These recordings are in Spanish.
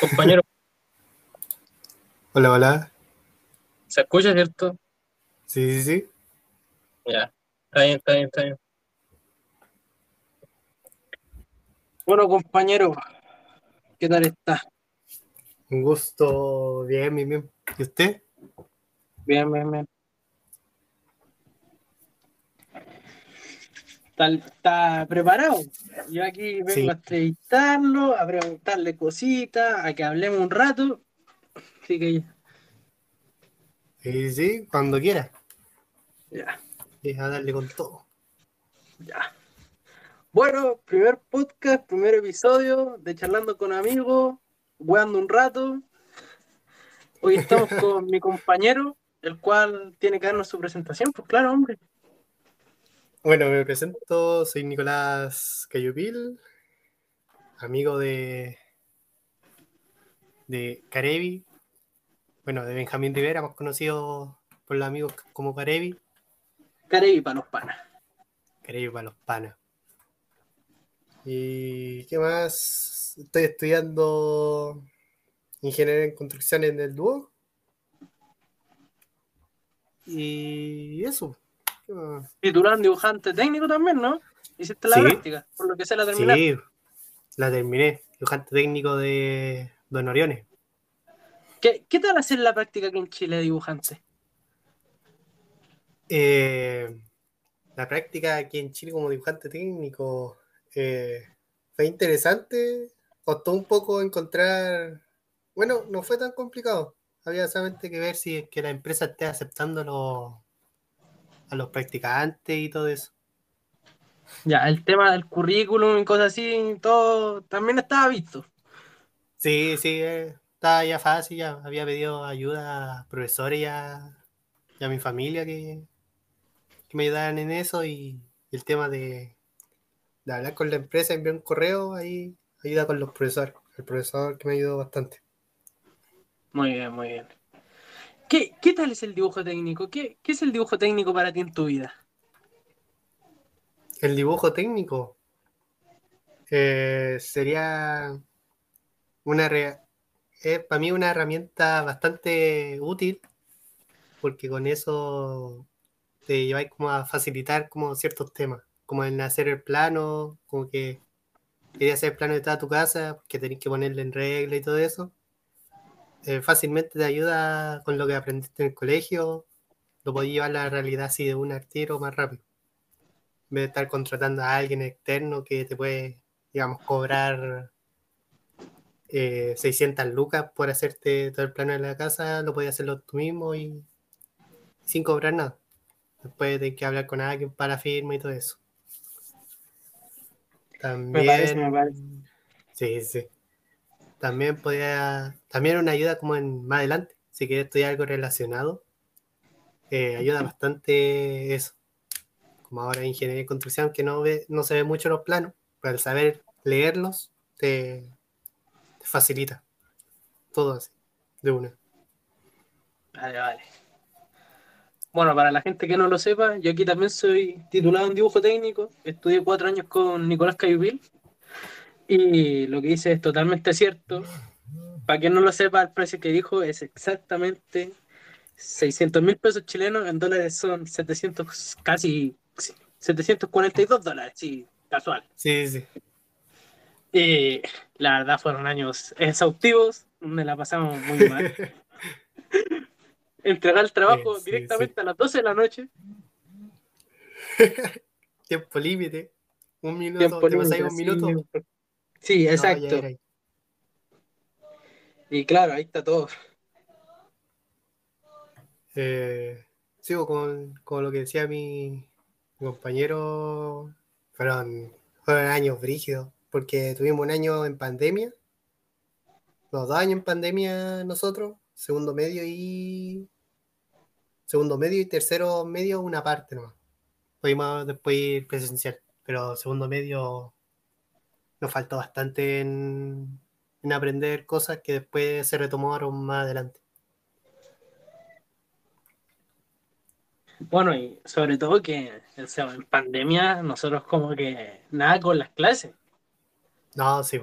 Compañero, Hola, hola. ¿se escucha, cierto? Sí, sí, sí. Ya. Está bien, está bien, está bien. Bueno, compañero, ¿qué tal está? Un gusto. Bien, bien, bien. ¿Y usted? Bien, bien, bien. ¿Está, preparado? Yo aquí vengo Sí. a entrevistarlo, a preguntarle cositas, a que hablemos un rato. Así que Sí, sí, cuando quiera. ya, Es a darle con todo. ya. Bueno, primer podcast, primer episodio de Charlando con Amigos, jugando un rato. Hoy estamos con mi compañero, el cual tiene que darnos su presentación. Pues claro, hombre. Bueno, me presento. Soy Nicolás Cayupil, amigo de. de Carevi. Bueno, de Benjamín Rivera, más conocido por los amigos como Carevi. Carevi para los panas. Carevi para los panas. ¿Y qué más? Estoy estudiando ingeniería en construcción en el Duoc. Y eso. ¿Qué más? Titular en dibujante técnico también, ¿no? Hiciste la Sí. práctica, por lo que sé la terminaste. Sí, la terminé. Dibujante técnico de Don Oriones. ¿Qué, ¿Qué tal hacer la práctica aquí en Chile de dibujante? Eh, la práctica aquí en Chile como dibujante técnico eh, fue interesante. Costó un poco encontrar. Bueno, no fue tan complicado. Había solamente que ver si es que la empresa esté aceptando los- a los practicantes y todo eso. Ya, el tema del currículum y cosas así, todo también estaba visto. Sí, sí, eh, estaba ya fácil, ya había pedido ayuda a profesores y a, y a mi familia que, que me ayudaran en eso y, y el tema de, de hablar con la empresa, enviar un correo, ahí ayuda con los profesores, el profesor que me ayudó bastante. Muy bien, muy bien. ¿Qué, qué tal es el dibujo técnico? ¿Qué, qué es el dibujo técnico para ti en tu vida? El dibujo técnico eh, sería una re- es para mí una herramienta bastante útil porque con eso te lleváis como a facilitar como ciertos temas, como en hacer el plano, como que quería hacer el plano de toda tu casa, que tenéis que ponerle en regla y todo eso. Eh, fácilmente te ayuda con lo que aprendiste en el colegio, lo podéis llevar a la realidad así de un artero más rápido. En vez de estar contratando a alguien externo que te puede, digamos, cobrar eh, 600 lucas por hacerte todo el plano de la casa, lo puedes hacerlo tú mismo y sin cobrar nada. Después de que hablar con alguien para firma y todo eso. También. parece, me parece. Sí, sí. También podría. También una ayuda como en más adelante. Si quieres estudiar algo relacionado, eh, ayuda bastante eso. Como ahora en ingeniería de construcción, que no ve, no se ve mucho los planos, pero al saber leerlos te, te facilita. Todo así, de una. Vale, vale. Bueno, para la gente que no lo sepa, yo aquí también soy titulado en dibujo técnico. Estudié cuatro años con Nicolás Cayupil. Y lo que dice es totalmente cierto. Para quien no lo sepa, el precio que dijo es exactamente 600 mil pesos chilenos. En dólares son 700, casi sí, 742 dólares. Sí, casual. Sí, sí. Y la verdad fueron años exhaustivos. Me la pasamos muy mal. Entregar el trabajo Sí, sí, directamente a las 12 de la noche. Tiempo límite. Un minuto, Tiempo te límite, un minuto. Sí. No, exacto. y claro, ahí está todo. Eh, sigo con, con lo que decía mi, mi compañero. Fueron, fueron años brígidos, porque tuvimos un año en pandemia. Los dos años en pandemia nosotros, segundo medio y. Segundo medio y tercero medio, una parte nomás. Pudimos después ir presencial, pero segundo medio nos faltó bastante en, en aprender cosas que después se retomaron más adelante. Bueno, y sobre todo que o sea, en pandemia nosotros como que nada con las clases. No, sí.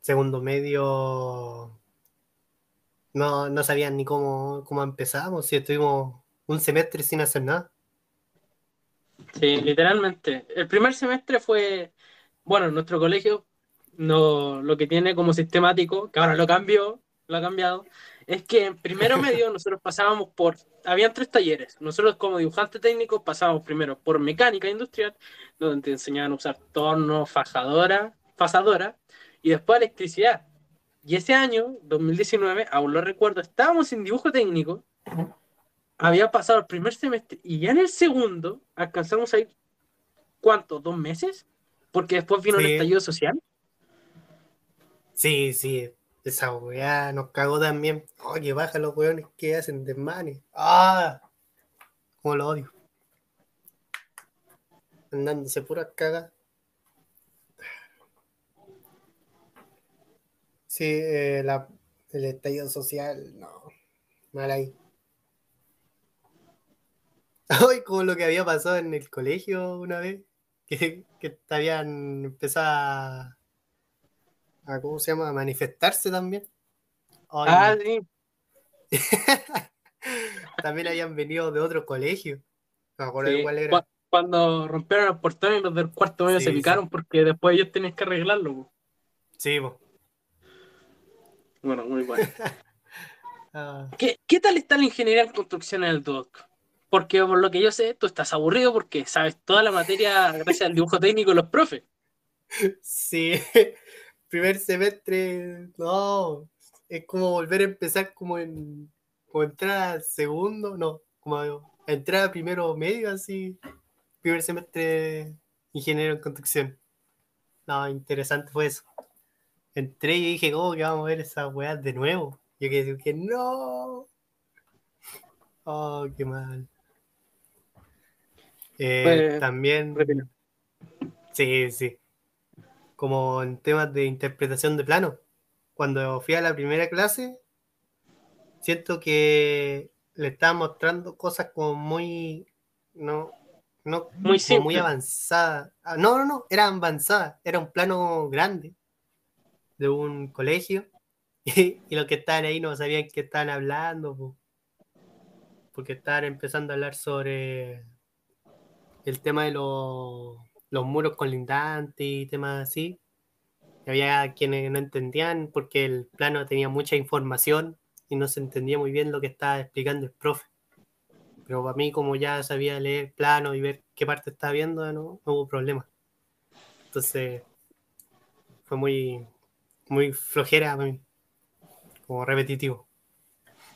segundo medio no, no sabían ni cómo, cómo empezamos, si estuvimos un semestre sin hacer nada. Sí, literalmente. El primer semestre fue, bueno, en nuestro colegio no, lo que tiene como sistemático, que ahora lo cambió, lo ha cambiado, es que en primero medio nosotros pasábamos por, habían tres talleres, nosotros como dibujantes técnicos pasábamos primero por mecánica industrial, donde te enseñaban a usar torno, fajadora, y después electricidad. Y ese año, 2019, aún lo recuerdo, estábamos sin dibujo técnico, había pasado el primer semestre, y ya en el segundo alcanzamos a ir, ¿cuánto? ¿Dos meses? Porque después vino el estallido social. Sí, sí, esa weá nos cagó también. Oye, baja los weones que hacen desmanes. ¡Ah! Como lo odio. Andándose pura caga. Sí, eh, la, el estallido social, no. Mal ahí. Ay, como lo que había pasado en el colegio una vez, que, que habían empezado a a ¿cómo se llama? A manifestarse también. ah, sí. también habían venido de otro colegio. Cuando rompieron portón y los del cuarto medio se picaron porque después ellos tenían que arreglarlo. Sí, Bueno, muy bueno. Ah. ¿Qué, ¿Qué, tal está la ingeniería en construcción en el DOC? Porque por lo que yo sé, tú estás aburrido porque sabes toda la materia gracias al dibujo técnico de los profes. Sí, primer semestre, no, es como volver a empezar como en, como entrar segundo, no, como entrar a primero medio, así, primer semestre ingeniero en construcción. No, interesante fue eso. Entré y dije, ¿cómo que vamos a ver esas weas de nuevo? Yo que dije, no. Oh, qué mal. Eh, pues, también. Sí, sí como en temas de interpretación de plano. Cuando fui a la primera clase, siento que le estaba mostrando cosas como muy, no, no, muy, muy avanzadas. Ah, no, no, no, era avanzada, era un plano grande de un colegio y, los que estaban ahí no sabían qué estaban hablando, porque estaban empezando a hablar sobre el tema de los los muros colindantes y temas así. había quienes no entendían porque el plano tenía mucha información y no se entendía muy bien lo que estaba explicando el profe. Pero para mí, como ya sabía leer plano y ver qué parte estaba viendo, no, hubo problema. Entonces, fue muy, muy flojera para mí, como repetitivo.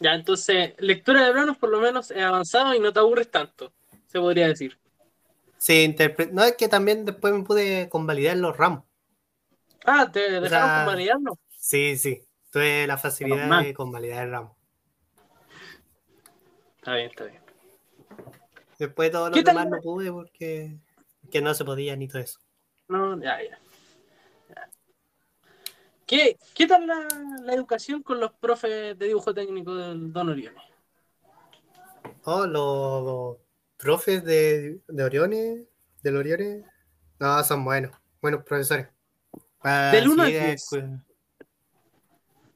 Ya, entonces, lectura de planos por lo menos es avanzado y no te aburres tanto, se podría decir. Sí, no es que también después me pude convalidar los ramos. Ah, ¿te dejaron sea, convalidarlo? Sí, sí. Tuve la facilidad de convalidar el ramo. Está bien, está bien. Después todo lo demás no pude porque que no se podía ni todo eso. No, ya, ya. ¿Qué, ¿Qué, tal la, la, educación con los profes de dibujo técnico del Don Orione? Oh, los profes de, de Orione, del Orione, no, son buenos, buenos profesores. del 1 al 10.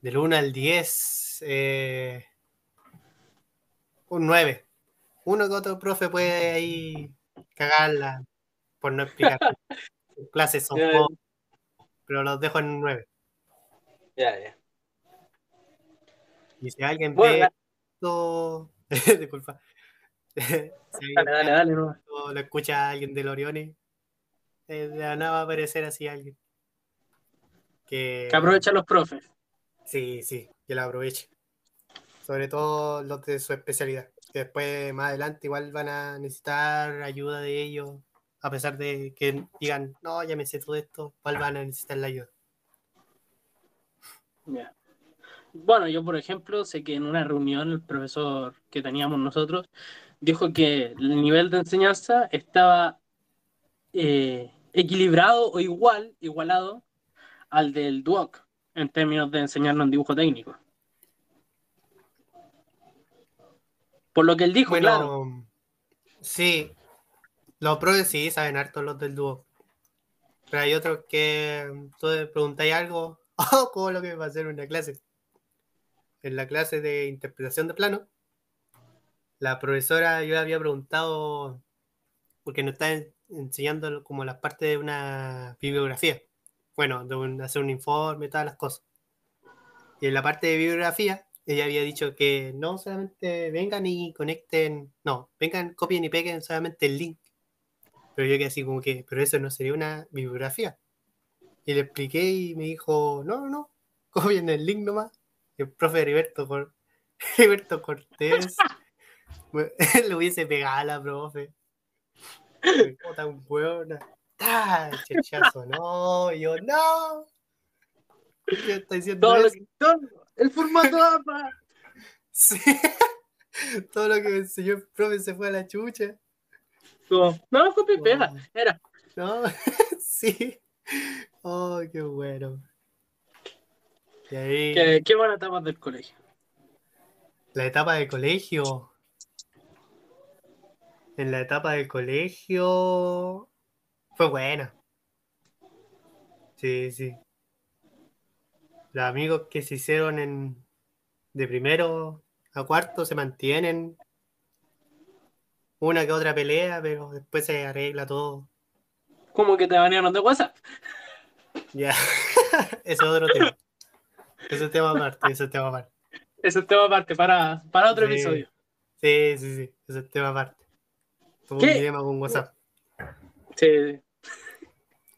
Del 1 al 10, eh, un 9. Uno que otro profe puede ahí cagarla por no explicar. clases son pocos, pero los dejo en un 9. Ya, ya. Y si alguien ve esto, disculpa, dale, dale, dale, no. lo escucha alguien del Orione, eh, de nada va a aparecer así alguien. Que, que aprovecha los profes. Sí, sí, que lo aproveche. Sobre todo los de su especialidad. Que después, más adelante, igual van a necesitar ayuda de ellos. A pesar de que digan, no, ya me sé todo esto, igual van a necesitar la ayuda. Bueno, yo, por ejemplo, sé que en una reunión el profesor que teníamos nosotros dijo que el nivel de enseñanza estaba eh, equilibrado o igual, igualado al del DUOC en términos de enseñarnos en dibujo técnico. Por lo que él dijo, claro. Sí, los pros sí saben harto los del DUOC. Pero hay otros que tú preguntáis algo, oh, como lo que me pasó en una clase. En la clase de interpretación de plano, la profesora yo había preguntado, porque nos está enseñando como las partes de una bibliografía. Bueno, de hacer un informe, todas las cosas. Y en la parte de bibliografía, ella había dicho que no solamente vengan y conecten, no, vengan, copien y peguen solamente el link. Pero yo quedé así como que, pero eso no sería una bibliografía. Y le expliqué y me dijo, no, no, no, copien el link nomás. El profe Heriberto, Heriberto Cortés le hubiese pegado a la profe. Tan buena. ¡Ah! Chechazo, no, yo no. ¿Qué está diciendo? Todo lo que, todo, el formato APA. Sí. Todo lo que me enseñó el profe se fue a la chucha. No, no copia y pega, era. No, sí. Oh, qué bueno. Ahí... ¿Qué, qué buena etapa del colegio. La etapa del colegio. En la etapa del colegio fue buena. Sí, sí. Los amigos que se hicieron en de primero a cuarto se mantienen. Una que otra pelea, pero después se arregla todo. ¿Cómo que te banearon de WhatsApp? Ya, eso es otro tema. Ese es tema aparte, ese es tema aparte. Ese es tema aparte, para, para otro Sí. episodio. Sí, sí, sí, ese es tema aparte. Tuvo un ¿Qué? dilema con WhatsApp. Sí.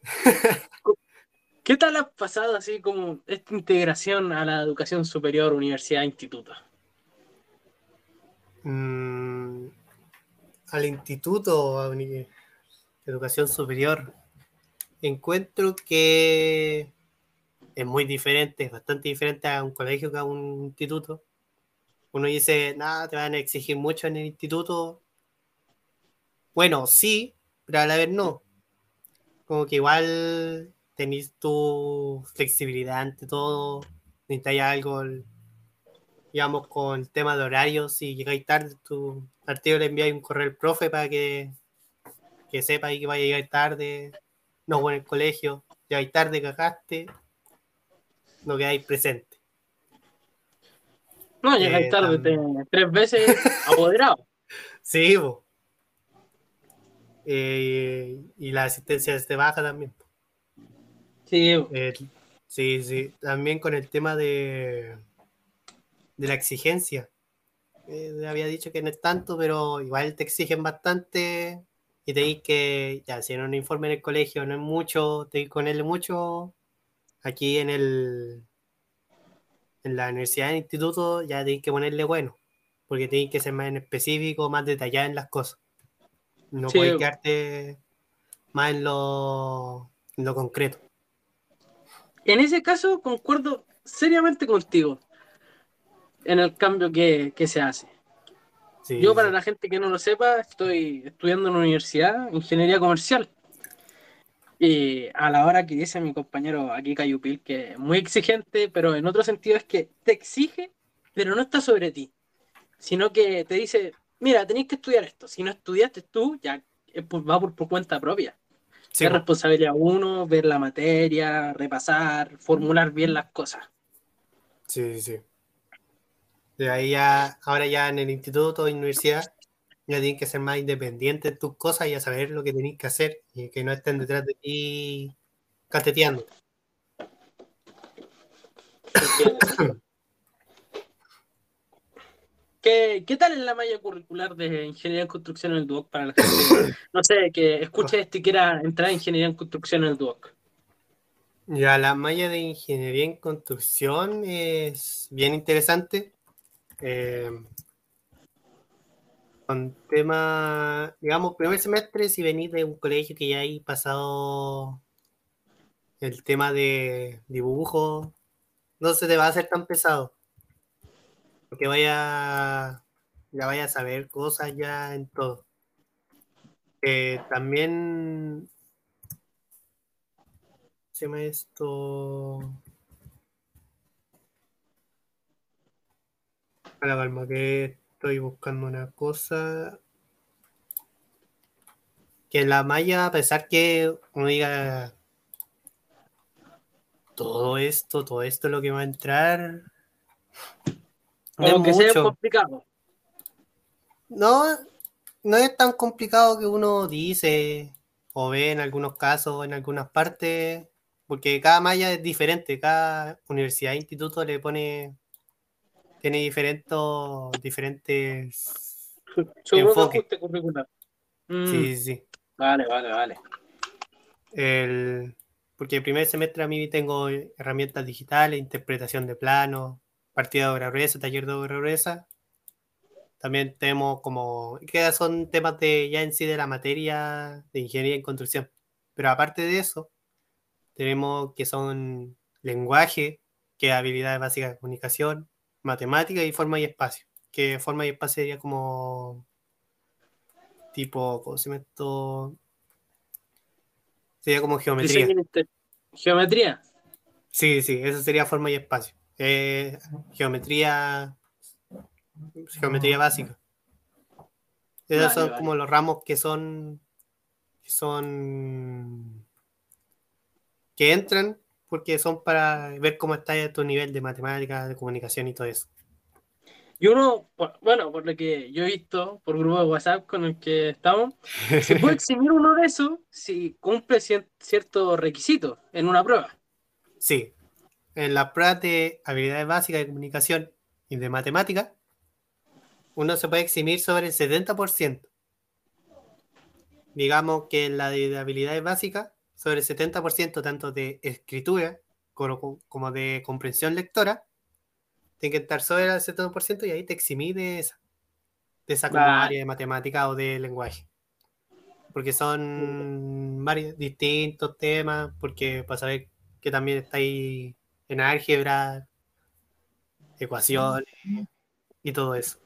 ¿Qué tal has pasado así como esta integración a la educación superior, universidad, instituto? Mm, al instituto, a educación superior, encuentro que es muy diferente, es bastante diferente a un colegio que a un instituto. Uno dice, nada, te van a exigir mucho en el instituto. Bueno, sí, pero a la vez no. Como que igual tenéis tu flexibilidad ante todo, necesitáis algo, digamos, con el tema de horarios, si llegáis tarde, tu partido le enviáis un correo al profe para que, que sepa ahí que vaya a llegar tarde, no en el colegio, llegáis tarde, cagaste, no quedáis presente. No, llegáis Eh, tarde te- tres veces apoderado. Sí, bo. Eh, y la asistencia es de baja también. Sí, Eh, sí, sí. También con el tema de, de la exigencia. Eh, había dicho que no es tanto, pero igual te exigen bastante y tenéis que, ya, si en un informe en el colegio no es mucho, tenéis que ponerle mucho. Aquí en el en la universidad, en el instituto, ya tenéis que ponerle bueno, porque tenéis que ser más en específico, más detallado en las cosas. No Sí. quedarte más en lo, en lo concreto. En ese caso, concuerdo seriamente contigo en el cambio que, que se hace. Sí, Yo, para sí. la gente que no lo sepa, estoy estudiando en la universidad, ingeniería comercial. Y a la hora que dice mi compañero aquí, Cayupil, que es muy exigente, pero en otro sentido es que te exige, pero no está sobre ti, sino que te dice, mira, tenéis que estudiar esto. Si no estudiaste tú, ya es por- va por, por cuenta propia. Sí, es po. responsabilidad uno, ver la materia, repasar, formular bien las cosas. sí, sí. De ahí ya, ahora ya en el instituto o universidad, ya tienes que ser más independiente de tus cosas y a saber lo que tenés que hacer y que no estén detrás de ti cateteando. ¿Qué, ¿Qué tal es la malla curricular de ingeniería en construcción en el DUOC para la gente? No sé, que escuche esto y quiera entrar en ingeniería en construcción en el DUOC. Ya la malla de ingeniería en construcción es bien interesante. Eh, con tema, digamos, primer semestre, si venís de un colegio que ya hay pasado el tema de dibujo, no se te va a hacer tan pesado. Porque vaya, ya vaya a saber cosas ya en todo. Eh, también se llama esto? A la calma, que estoy buscando una cosa. Que la malla, a pesar que uno diga todo esto, todo esto lo que va a entrar. Como que sea complicado. No, no es tan complicado que uno dice o ve en algunos casos, en algunas partes, porque cada malla es diferente, cada universidad e instituto le pone, tiene diferentes, diferentes enfoques. Mm. Sí, sí. Vale, vale, vale. El, porque el primer semestre a mí tengo herramientas digitales, interpretación de planos, partida de obra gruesa, taller de obra gruesa. También tenemos como, que son temas de ya en sí de la materia de ingeniería en construcción. Pero aparte de eso, tenemos que son lenguaje, que es habilidades básicas de comunicación, matemática y forma y espacio. Que forma y espacio sería como tipo, ¿cómo se esto? Sería como geometría. ¿Geometría? Sí, sí, eso sería forma y espacio. Eh, geometría, geometría básica. Esos son como los ramos que son, que son, que entran porque son para ver cómo está tu nivel de matemática, de comunicación y todo eso. Y uno, bueno, por lo que yo he visto por grupo de WhatsApp con el que estamos, se puede eximir uno de esos si cumple ciertos requisitos en una prueba. Sí, en la prueba de habilidades básicas de comunicación y de matemática, uno se puede eximir sobre el 70%. Digamos que en la de habilidades básicas, sobre el 70% tanto de escritura como de comprensión lectora, tiene que estar sobre el 70% y ahí te eximí de esa, de esa área de matemática o de lenguaje. Porque son varios distintos temas, porque para saber que también está ahí en álgebra, ecuaciones y todo eso.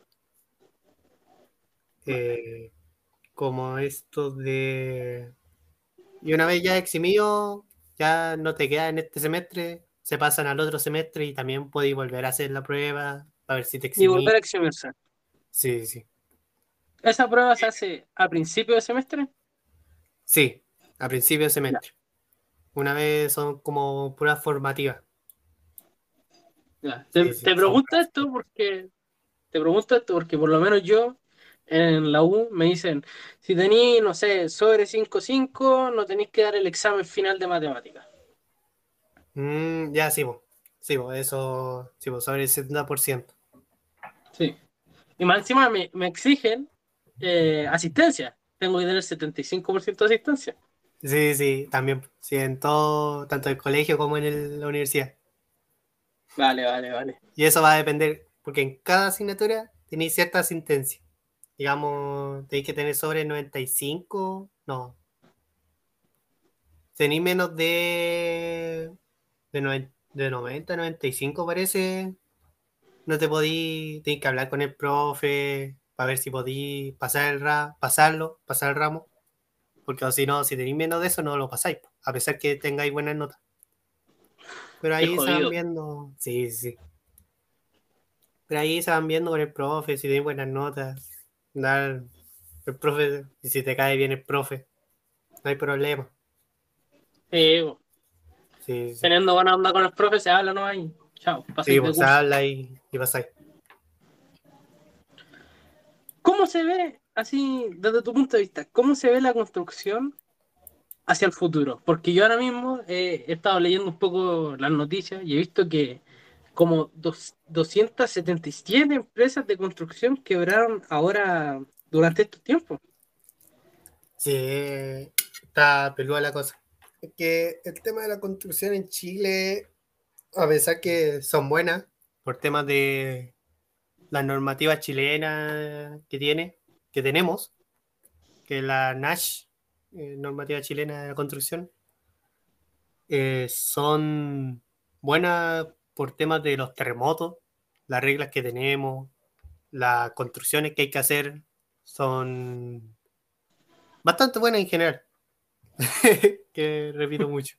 Eh, como esto de... Y una vez ya eximido, ya no te queda en este semestre, se pasan al otro semestre y también podéis volver a hacer la prueba para ver si te eximís. Y volver a eximirse. Sí, sí. ¿Esa prueba se hace a principio de semestre? Sí, a principio de semestre. Una vez son como pruebas formativas. Te, pregunto esto porque te pregunto esto porque por lo menos yo en la U me dicen, si tenéis, no sé, sobre 5-5, no tenéis que dar el examen final de matemáticas. Mm, ya, sí, sí, eso, sí, sobre el 70%. Sí. Y más encima me, exigen eh, asistencia. Tengo que tener 75% de asistencia. Sí, sí, también. Sí, en todo, tanto en el colegio como en la universidad. Vale, vale, vale. Y eso va a depender, porque en cada asignatura tenéis cierta asistencia. Digamos, tenéis que tener sobre 95, no. Tenéis menos de de, de 90, 95 parece, no te podí, tienes que hablar con el profe para ver si podí pasar el pasarlo, pasar el ramo, porque si no, si tenéis menos de eso, no lo pasáis, a pesar que tengáis buenas notas. Pero ahí se van viendo, sí, sí. Pero ahí se van viendo con el profe, si tenéis buenas notas, dar el profe, y si te cae bien el profe, no hay problema. Teniendo buena onda con el profe, se habla, ¿no? hay chao. Sí, pues, se habla y, y ahí. ¿Cómo se ve, así, desde tu punto de vista, cómo se ve la construcción hacia el futuro? Porque yo ahora mismo he estado leyendo un poco las noticias y he visto que como dos, 277 empresas de construcción quebraron ahora durante estos tiempos. Sí, está peluda la cosa que el tema de la construcción en Chile, a pesar que son buenas, por temas de la normativa chilena que tiene, que tenemos, que la NASH, eh, normativa chilena de la construcción, eh, son buenas por temas de los terremotos, las reglas que tenemos, las construcciones que hay que hacer, son bastante buenas en general. que repito mucho.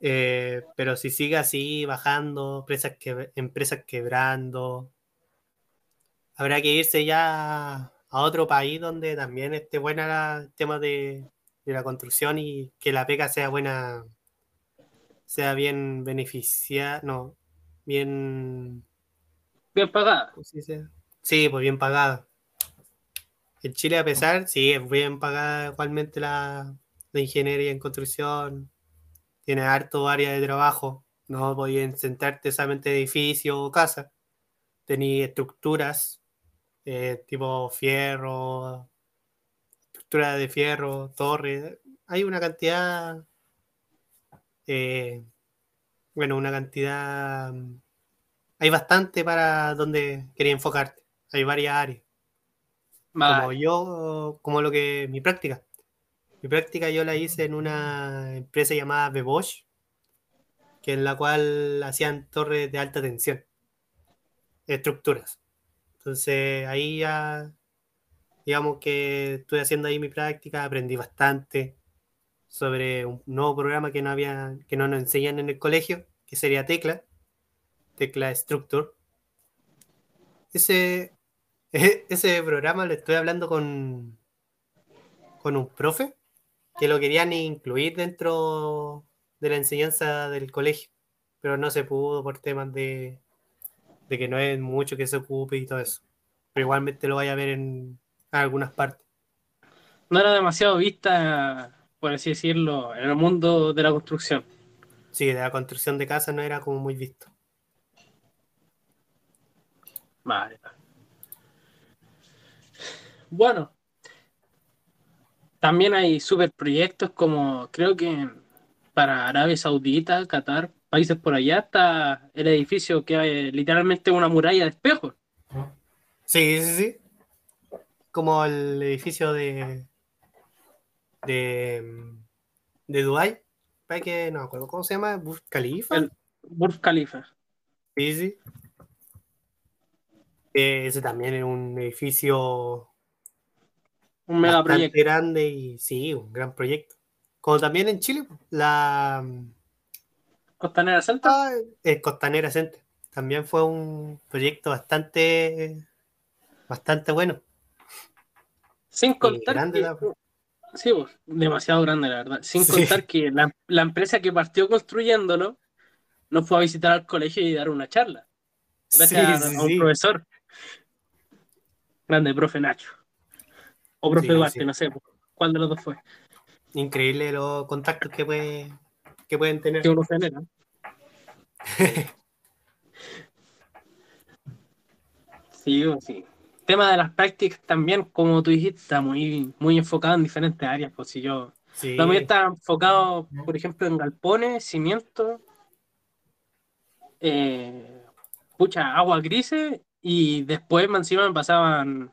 Eh, pero si sigue así, bajando, empresas, que, empresas quebrando, habrá que irse ya a otro país donde también esté buena el tema de, la construcción y que la pega sea buena sea bien beneficiada, no, bien... Bien pagada. Sí, pues bien pagada. En Chile, a pesar, sí, es bien pagada igualmente la, la ingeniería en construcción. Tiene harto área de trabajo. No podían sentarte solamente edificio o casa. Tenía estructuras eh, tipo fierro, estructura de fierro, torre. Hay una cantidad, eh, bueno, una cantidad, hay bastante para donde quería enfocarte. Hay varias áreas. Como yo, como lo que mi práctica. Mi práctica yo la hice en una empresa llamada Bebosch, que en la cual hacían torres de alta tensión, estructuras. Entonces ahí ya, digamos que estuve haciendo ahí mi práctica, aprendí bastante sobre un nuevo programa que no había, que no nos enseñan en el colegio, que sería Tecla, Tecla Structure. Ese, ese programa lo estoy hablando con, con un profe que lo querían incluir dentro de la enseñanza del colegio, pero no se pudo por temas de, de que no es mucho que se ocupe y todo eso. Pero igualmente lo vaya a ver en, algunas partes. No era demasiado vista, por así decirlo, en el mundo de la construcción. Sí, de la construcción de casas no era como muy visto. Vale. Bueno, también hay super proyectos como creo que para Arabia Saudita, Qatar, países por allá, está el edificio que hay literalmente una muralla de espejos. Sí, sí, sí. Como el edificio de. de. de Dubái. que no acuerdo cómo se llama, Burj Khalifa. El Burj Khalifa. Sí, sí. Ese también es un edificio un mega proyecto. grande y sí, un gran proyecto. Como también en Chile, la Costanera Center. Ah, el Costanera Center. También fue un proyecto bastante bastante bueno. Sin contar que, sí, pues, demasiado grande la verdad. Sin contar que la, empresa que partió construyéndolo no fue a visitar al colegio y dar una charla. Gracias a, un profesor. Grande, profe Nacho. O profe Duarte, no sé cuál de los dos fue. Increíble los contactos que, puede, que pueden tener. Que uno genera. sí, sí. Tema de las prácticas también, como tú dijiste, está muy, muy enfocado en diferentes áreas. Pues si yo también está enfocado, por ejemplo, en galpones, cimientos, eh, pucha, agua grises, y después encima me pasaban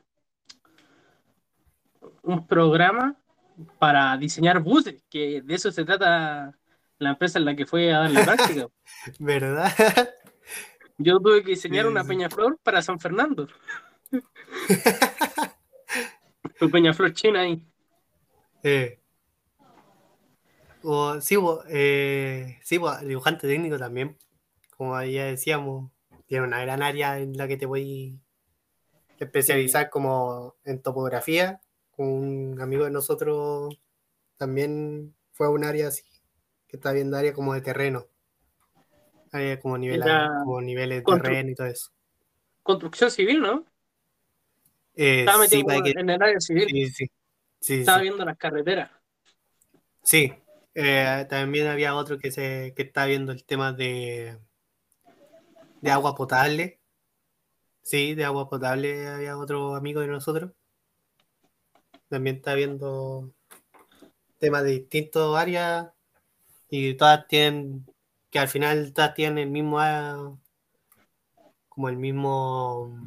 un programa para diseñar buses, que de eso se trata la empresa en la que fue a darle práctica. ¿Verdad? Yo tuve que diseñar una peñaflor para San Fernando. tu peñaflor china ahí. Eh. O, sí, eh, sí dibujante técnico también. Como ya decíamos, tiene una gran área en la que te voy a especializar como en topografía un amigo de nosotros también fue a un área así, que está viendo área como de terreno. Área como, nivel, como niveles de terreno y todo eso. Construcción civil, ¿no? Eh, estaba metido en el área civil. Sí, sí. estaba viendo las carreteras. Sí, eh, también había otro que se que estaba viendo el tema de de agua potable. Sí, de agua potable había otro amigo de nosotros también está viendo temas de distintas áreas y todas tienen, que al final todas tienen el mismo, ah, como el mismo,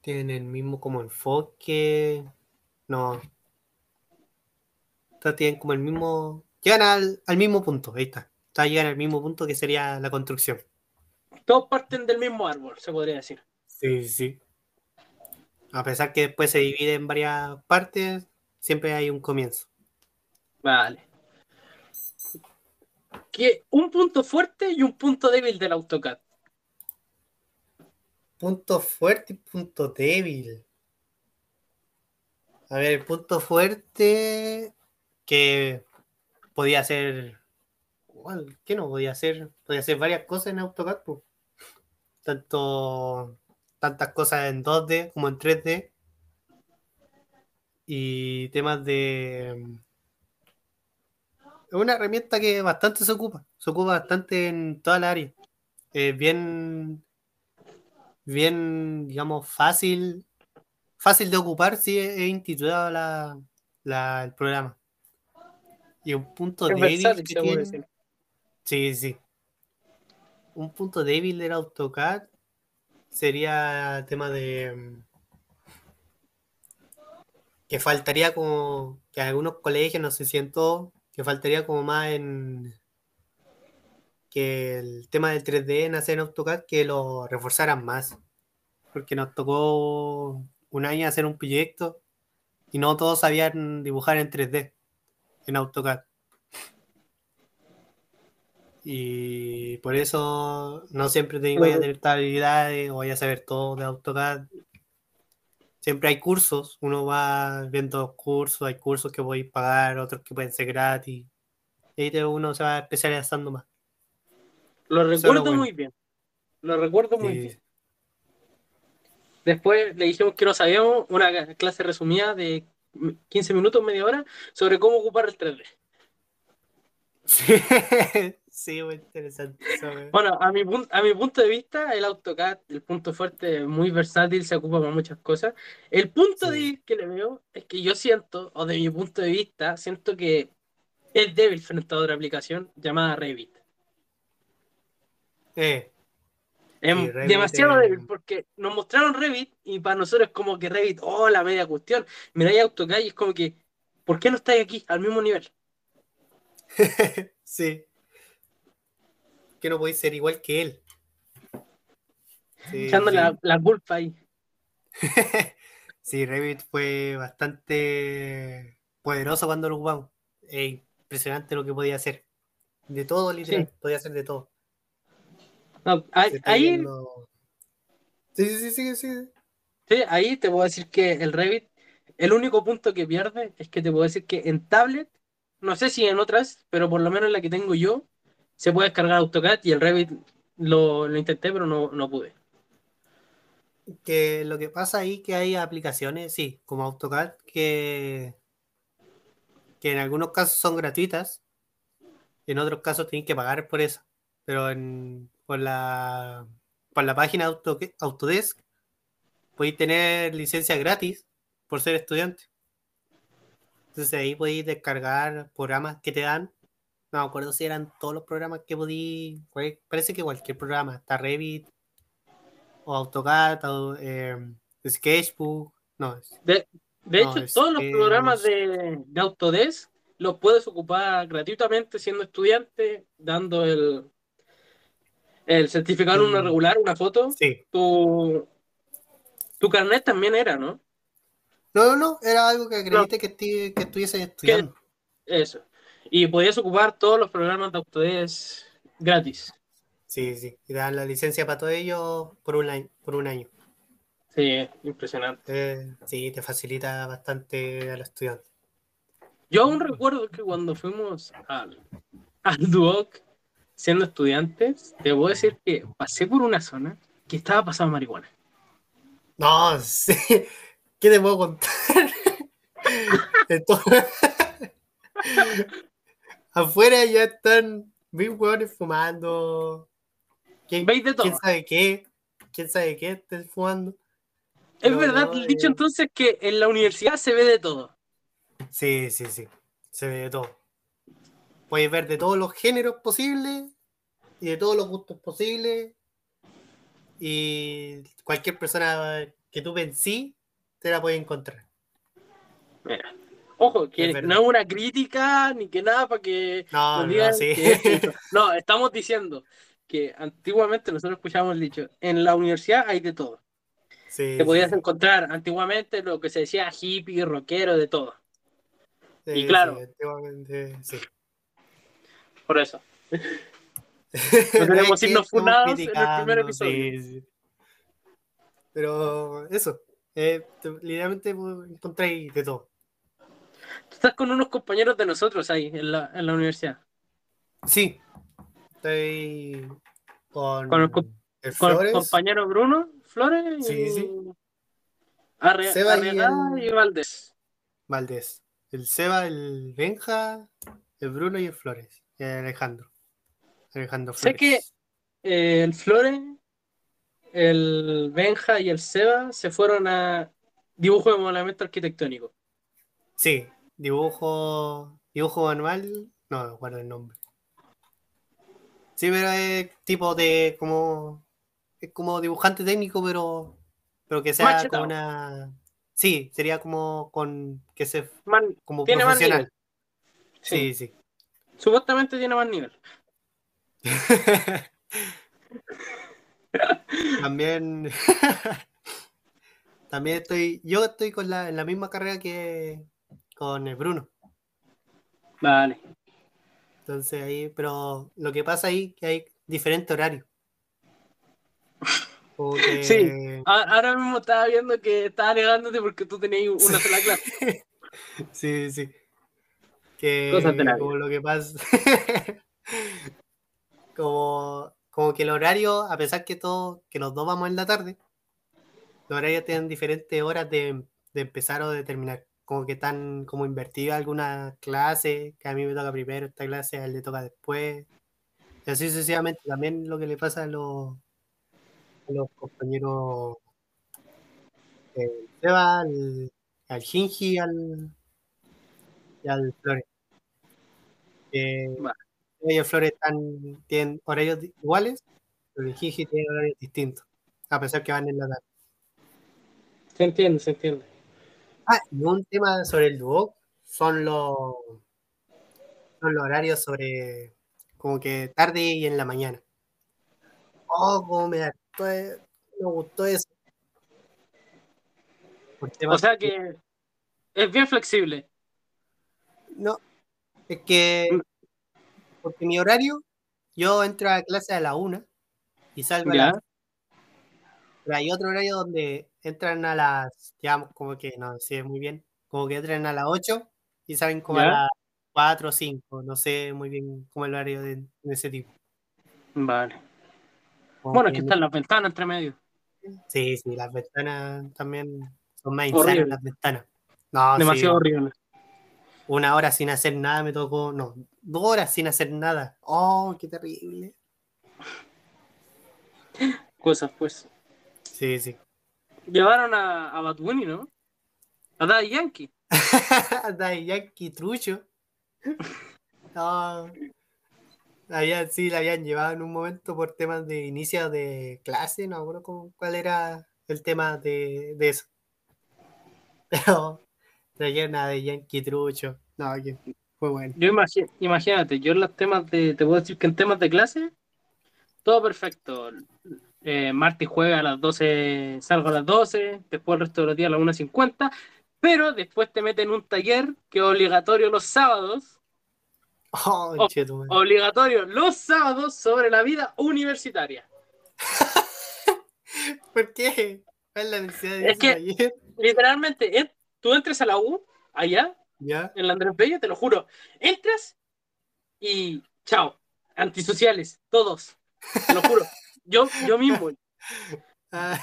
tienen el mismo como enfoque, no, todas tienen como el mismo, llegan al, al mismo punto, ahí está, todas llegan al mismo punto que sería la construcción. Todos parten del mismo árbol, se podría decir. Sí, sí. A pesar que después se divide en varias partes, siempre hay un comienzo. Vale. ¿Qué, un punto fuerte y un punto débil del AutoCAD. Punto fuerte y punto débil. A ver, punto fuerte que podía hacer. ¿Qué no podía hacer? Podía hacer varias cosas en AutoCAD. po. Tanto, tantas cosas en 2D como en 3D. Y temas de. Es una herramienta que bastante se ocupa. Se ocupa bastante en toda la área. Es bien. Bien, digamos, fácil. Fácil de ocupar si es instituido la, la- el programa. Y un punto Es débil versátil, que se puede tiene- decir. Sí, sí. Un punto débil del AutoCAD sería el tema de que faltaría como que algunos colegios, no sé si en todos, que faltaría como más en que el tema del 3D en hacer en AutoCAD que lo reforzaran más. Porque nos tocó un año hacer un proyecto y no todos sabían dibujar en 3D en AutoCAD. Y por eso no siempre te voy a tener habilidades o voy a saber todo de AutoCAD. Siempre hay cursos, uno va viendo cursos, hay cursos que voy a pagar, otros que pueden ser gratis. Y ahí uno se va especializando más. Lo recuerdo bueno. muy bien. Lo recuerdo muy Sí. bien. Después le dijimos que no sabíamos una clase resumida de 15 minutos, media hora, sobre cómo ocupar el 3D. Sí, sí, muy interesante. eso. Bueno, a mi, a mi punto de vista, el AutoCAD, el punto fuerte, es muy versátil, se ocupa para muchas cosas. El punto Sí. débil que le veo es que yo siento, o de mi punto de vista, siento que es débil frente a otra aplicación llamada Revit. Eh, Es Sí, demasiado débil porque nos mostraron Revit y para nosotros es como que Revit, oh, la media cuestión. Miráis AutoCAD y es como que, ¿por qué no estáis aquí al mismo nivel? sí. Que no podéis ser igual que él. Sí, Echando sí. la, la culpa ahí. Sí, Revit fue bastante poderoso cuando lo ocupamos. Es impresionante lo que podía hacer. De todo, literal. Podía hacer de todo. No, ahí, ahí, viendo- Sí, sí, sí, sí, sí. sí, ahí te puedo decir que el Revit, el único punto que pierde es que te puedo decir que en tablet, no sé si en otras, pero por lo menos en la que tengo yo, se puede descargar AutoCAD y el Revit lo, lo intenté, pero no, no pude. Que lo que pasa ahí que hay aplicaciones, sí, como AutoCAD, que, que en algunos casos son gratuitas, en otros casos tienen que pagar por eso. Pero en, por la la página Auto, Autodesk podéis tener licencia gratis por ser estudiante. Entonces ahí podéis descargar programas que te dan. No me acuerdo si eran todos los programas que podí. Parece que cualquier programa. Está Revit, o AutoCAD, o eh, Sketchbook. No, De, de No, hecho, es todos los programas de, de Autodesk los puedes ocupar gratuitamente siendo estudiante, dando el, el certificado en una Mm. regular, una foto. sí. Tu, tu carnet también era, ¿no? No, no, no, era algo que acredite que estuviese estudiando. Eso. Y podías ocupar todos los programas de Autodesk gratis. Sí, sí. Y dan la licencia para todo ello por un año. Por un año. Sí, impresionante. Eh, sí, te facilita bastante a los estudiantes. Yo aún recuerdo que cuando fuimos al, al Duoc siendo estudiantes, te voy a decir que pasé por una zona que estaba pasando marihuana. No, sí. ¿Qué te puedo contar? Entonces, afuera ya están mil hueones fumando. ¿Quién, ¿Veis de todo? quién sabe qué? ¿Quién sabe qué estén fumando? Es No, verdad no, dicho eh. entonces que en la universidad se ve de todo. Sí, sí, sí. Se ve de todo. Puedes ver de todos los géneros posibles y de todos los gustos posibles. Y cualquier persona que tú pensí te la puedes encontrar. Mira, ojo, que Es no es una crítica ni que nada para que No, nos no, digan sí. que. No, estamos diciendo que antiguamente nosotros escuchábamos el dicho, en la universidad hay de todo. Sí, Te podías sí, encontrar antiguamente lo que se decía hippie, rockero, de todo. sí, y claro. antiguamente, sí. Por eso. No que irnos funados en el primer episodio. sí, sí. Pero eso, eh, te- literalmente encontráis de todo. Estás con unos compañeros de nosotros ahí en la, en la universidad. Sí, estoy con, Con el Con compañero Bruno Flores y Sí, sí. Arre- Seba y Arriagada el- y Valdés. Valdés. El Seba, el Benja, el Bruno y el Flores. Y el Alejandro. Alejandro Sé Flores. que eh, el Flores, el Benja y el Seba se fueron a dibujo de modelamiento arquitectónico. Sí, dibujo, dibujo manual, no me acuerdo el nombre. Sí, pero es tipo de como es como dibujante técnico, pero pero que sea Machetado. como una sí, sería como con que se Man- como Tiene más profesional. sí, Sí, sí. Supuestamente tiene más nivel. También también estoy yo estoy con la en la misma carrera que con el Bruno. Vale. Entonces ahí, pero lo que pasa ahí que hay diferente horario. Sí. Ahora mismo estaba viendo que estaba negándote porque tú tenías una sola clase. sí, sí. Que Cosas de la como lo que pasa. como, como que el horario, a pesar que todo, que los dos vamos en la tarde, los horarios tienen diferentes horas de, de empezar o de terminar. Como que están como invertidas algunas clases, que a mí me toca primero esta clase, a él le toca después. Y así sucesivamente. También lo que le pasa a los, a los compañeros eh, Seba, al, al Ginji, al, y al Flores. Va. ellos Flores están, tienen horarios iguales, pero el Ginji tiene horarios distintos, a pesar que van en la tarde. Se entiende, se entiende. Ah, y un tema sobre el Duoc son los, son los horarios sobre como que tarde y en la mañana. Oh, cómo me, eh, me gustó eso. O sea que es bien flexible. No, es que porque mi horario, yo entro a clase a la una y salgo a ¿Ya? las. Pero hay otro horario donde entran a las, ya como que no sé muy bien, como que entran a las 8 y salen como a las 4 o 5, no sé muy bien cómo es el horario de, de ese tipo. Vale. Como Bueno, que aquí no- están las ventanas entre medio. Sí, sí, las ventanas también son más Horrible. insanas las ventanas. No, Demasiado sí, horrible. una hora sin hacer nada me tocó, no, dos horas sin hacer nada. Oh, qué terrible. Cosas, pues. Sí, sí. Llevaron a, a Bad Bunny, ¿no? A Daddy Yankee. Daddy Yankee trucho. No. Habían, sí, la habían llevado en un momento por temas de inicio de clase, no acuerdo cómo- cuál era el tema de, de eso. Pero trajeron a Daddy Yankee trucho. No, que fue bueno. Yo imagínate, yo en los temas de, te puedo decir que en temas de clase, todo perfecto. Eh, martes juega a las 12, salgo a las 12, después el resto de los días a las 1.50, pero después te meten un taller que es obligatorio los sábados, Oh, obligatorio los sábados sobre la vida universitaria. ¿Por qué? ¿Cuál es la necesidad de Es ese que- taller? Literalmente, en- tú entres a la U, allá, ¿Ya? en la Andrés Bello, te lo juro, entras y chao, antisociales, todos, te lo juro. Yo, yo mismo, Ah,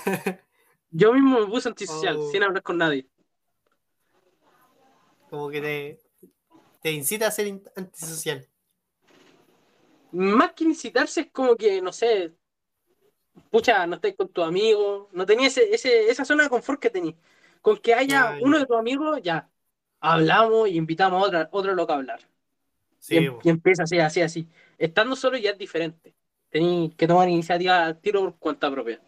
yo mismo me puse antisocial, Oh. sin hablar con nadie. como que te, te incita a ser antisocial. Más que incitarse es como que, no sé, pucha, no estáis con tu amigo, no tenía ese, ese, esa zona de confort que tenías. Con que haya uno de tus amigos, ya, hablamos y invitamos a otra, otro loco a hablar. Sí, y, em- y empieza así, así, así. Estando solo ya es diferente. Tenéis que tomar iniciativa al tiro por cuenta propia.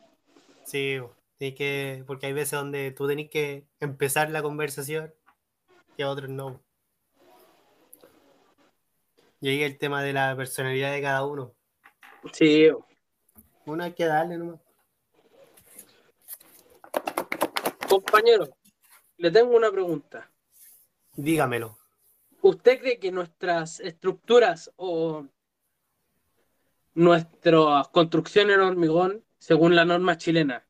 Sí, que, porque hay veces donde tú tenés que empezar la conversación y a otros no. Y ahí el tema de la personalidad de cada uno. Sí, Uno hay que darle nomás. compañero, le tengo una pregunta. Dígamelo. ¿Usted cree que nuestras estructuras o nuestras construcciones en hormigón, según la norma chilena,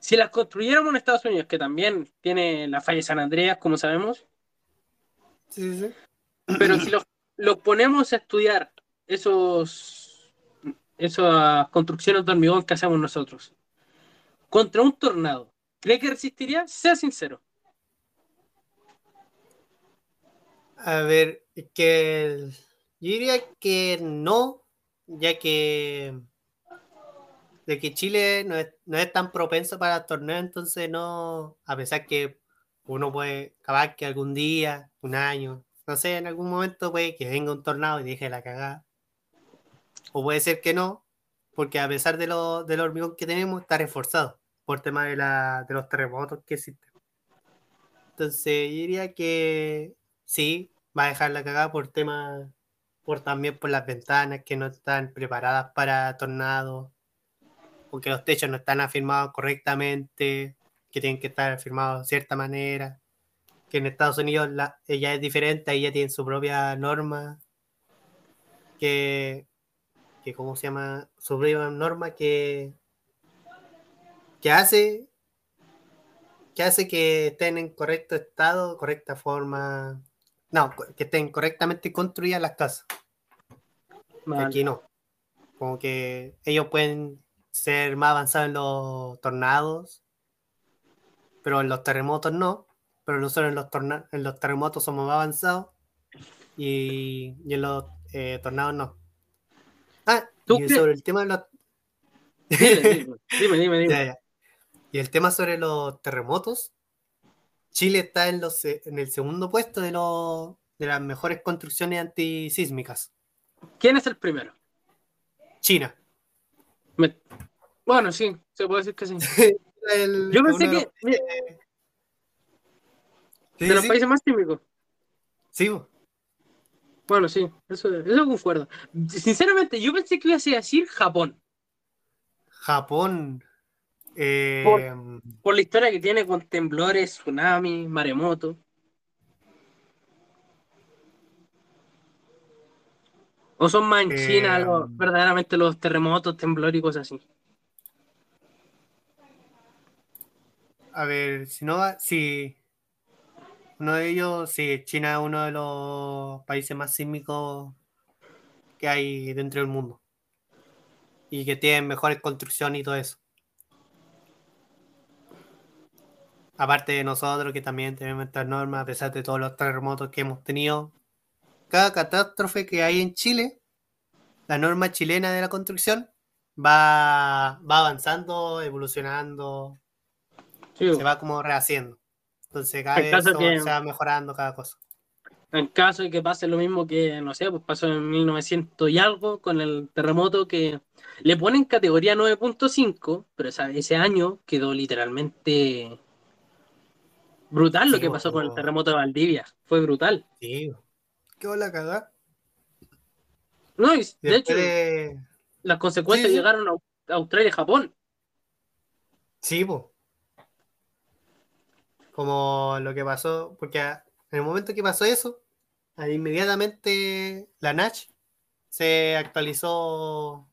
si las construyéramos en Estados Unidos, que también tiene la falla de San Andreas, como sabemos, Sí, sí. Pero si los, los ponemos a estudiar esos, esas construcciones de hormigón que hacemos nosotros contra un tornado, ¿cree que resistiría? Sea sincero. A ver, que yo diría que no, ya que de que Chile no es, no es tan propenso para torneos, entonces no, a pesar que uno puede acabar que algún día, un año, no sé, en algún momento puede que venga un tornado y deje la cagada. O puede ser que no, porque a pesar de lo, del hormigón que tenemos, está reforzado por tema de, la, de los terremotos que existen. Entonces, yo diría que sí, va a dejar la cagada por tema, por también por las ventanas que no están preparadas para tornados, porque los techos no están afirmados correctamente, que tienen que estar afirmados de cierta manera, que en Estados Unidos la, ella es diferente, ahí ya tienen su propia norma, que, que ¿cómo se llama? Su propia norma que, que hace que hace que estén en correcto estado, correcta forma, no, que estén correctamente construidas las casas. Vale. Aquí no. Como que ellos pueden ser más avanzados en los tornados, pero en los terremotos no. Pero nosotros en los, torna- en los terremotos somos más avanzados y, y en los eh, tornados no. Ah, ¿Tú y sobre el tema de los... Dime, dime, dime, dime, dime. Ya, ya. Y el tema sobre los terremotos, Chile está en, los, se- en el segundo puesto de, los, de las mejores construcciones antisísmicas. ¿Quién es el primero? China. Me- Bueno, sí, se puede decir que sí. El- Yo pensé que los- mira, Sí, de los sí, países más típicos. sí. Bueno, sí, eso, eso concuerdo. Sinceramente, yo pensé que ibas a decir Japón, Japón. Eh, por la historia que tiene con temblores, tsunami, maremoto. ¿O son más en Eh, China los- verdaderamente los terremotos, temblores y cosas así? a ver, si no va, si uno de ellos, si China es uno de los países más sísmicos que hay dentro del mundo. Y que tienen mejores construcciones y todo eso. Aparte de nosotros, que también tenemos estas normas, a pesar de todos los terremotos que hemos tenido. Cada catástrofe que hay en Chile, la norma chilena de la construcción va, va avanzando, evolucionando, Sí, se va como rehaciendo. Entonces cada En vez caso eso que- se va mejorando cada cosa. En caso de que pase lo mismo que, no sé, pues pasó en 1900 y algo con el terremoto que le ponen categoría 9.5, pero ese año quedó literalmente brutal lo Sí, que pues, pasó con el terremoto de Valdivia. Fue brutal. Sí. ¿Qué hola cagada? No, y de hecho, de... las consecuencias Sí, sí. llegaron a Australia y Japón. Sí, po. Como lo que pasó, porque en el momento que pasó eso, inmediatamente la NACH se actualizó,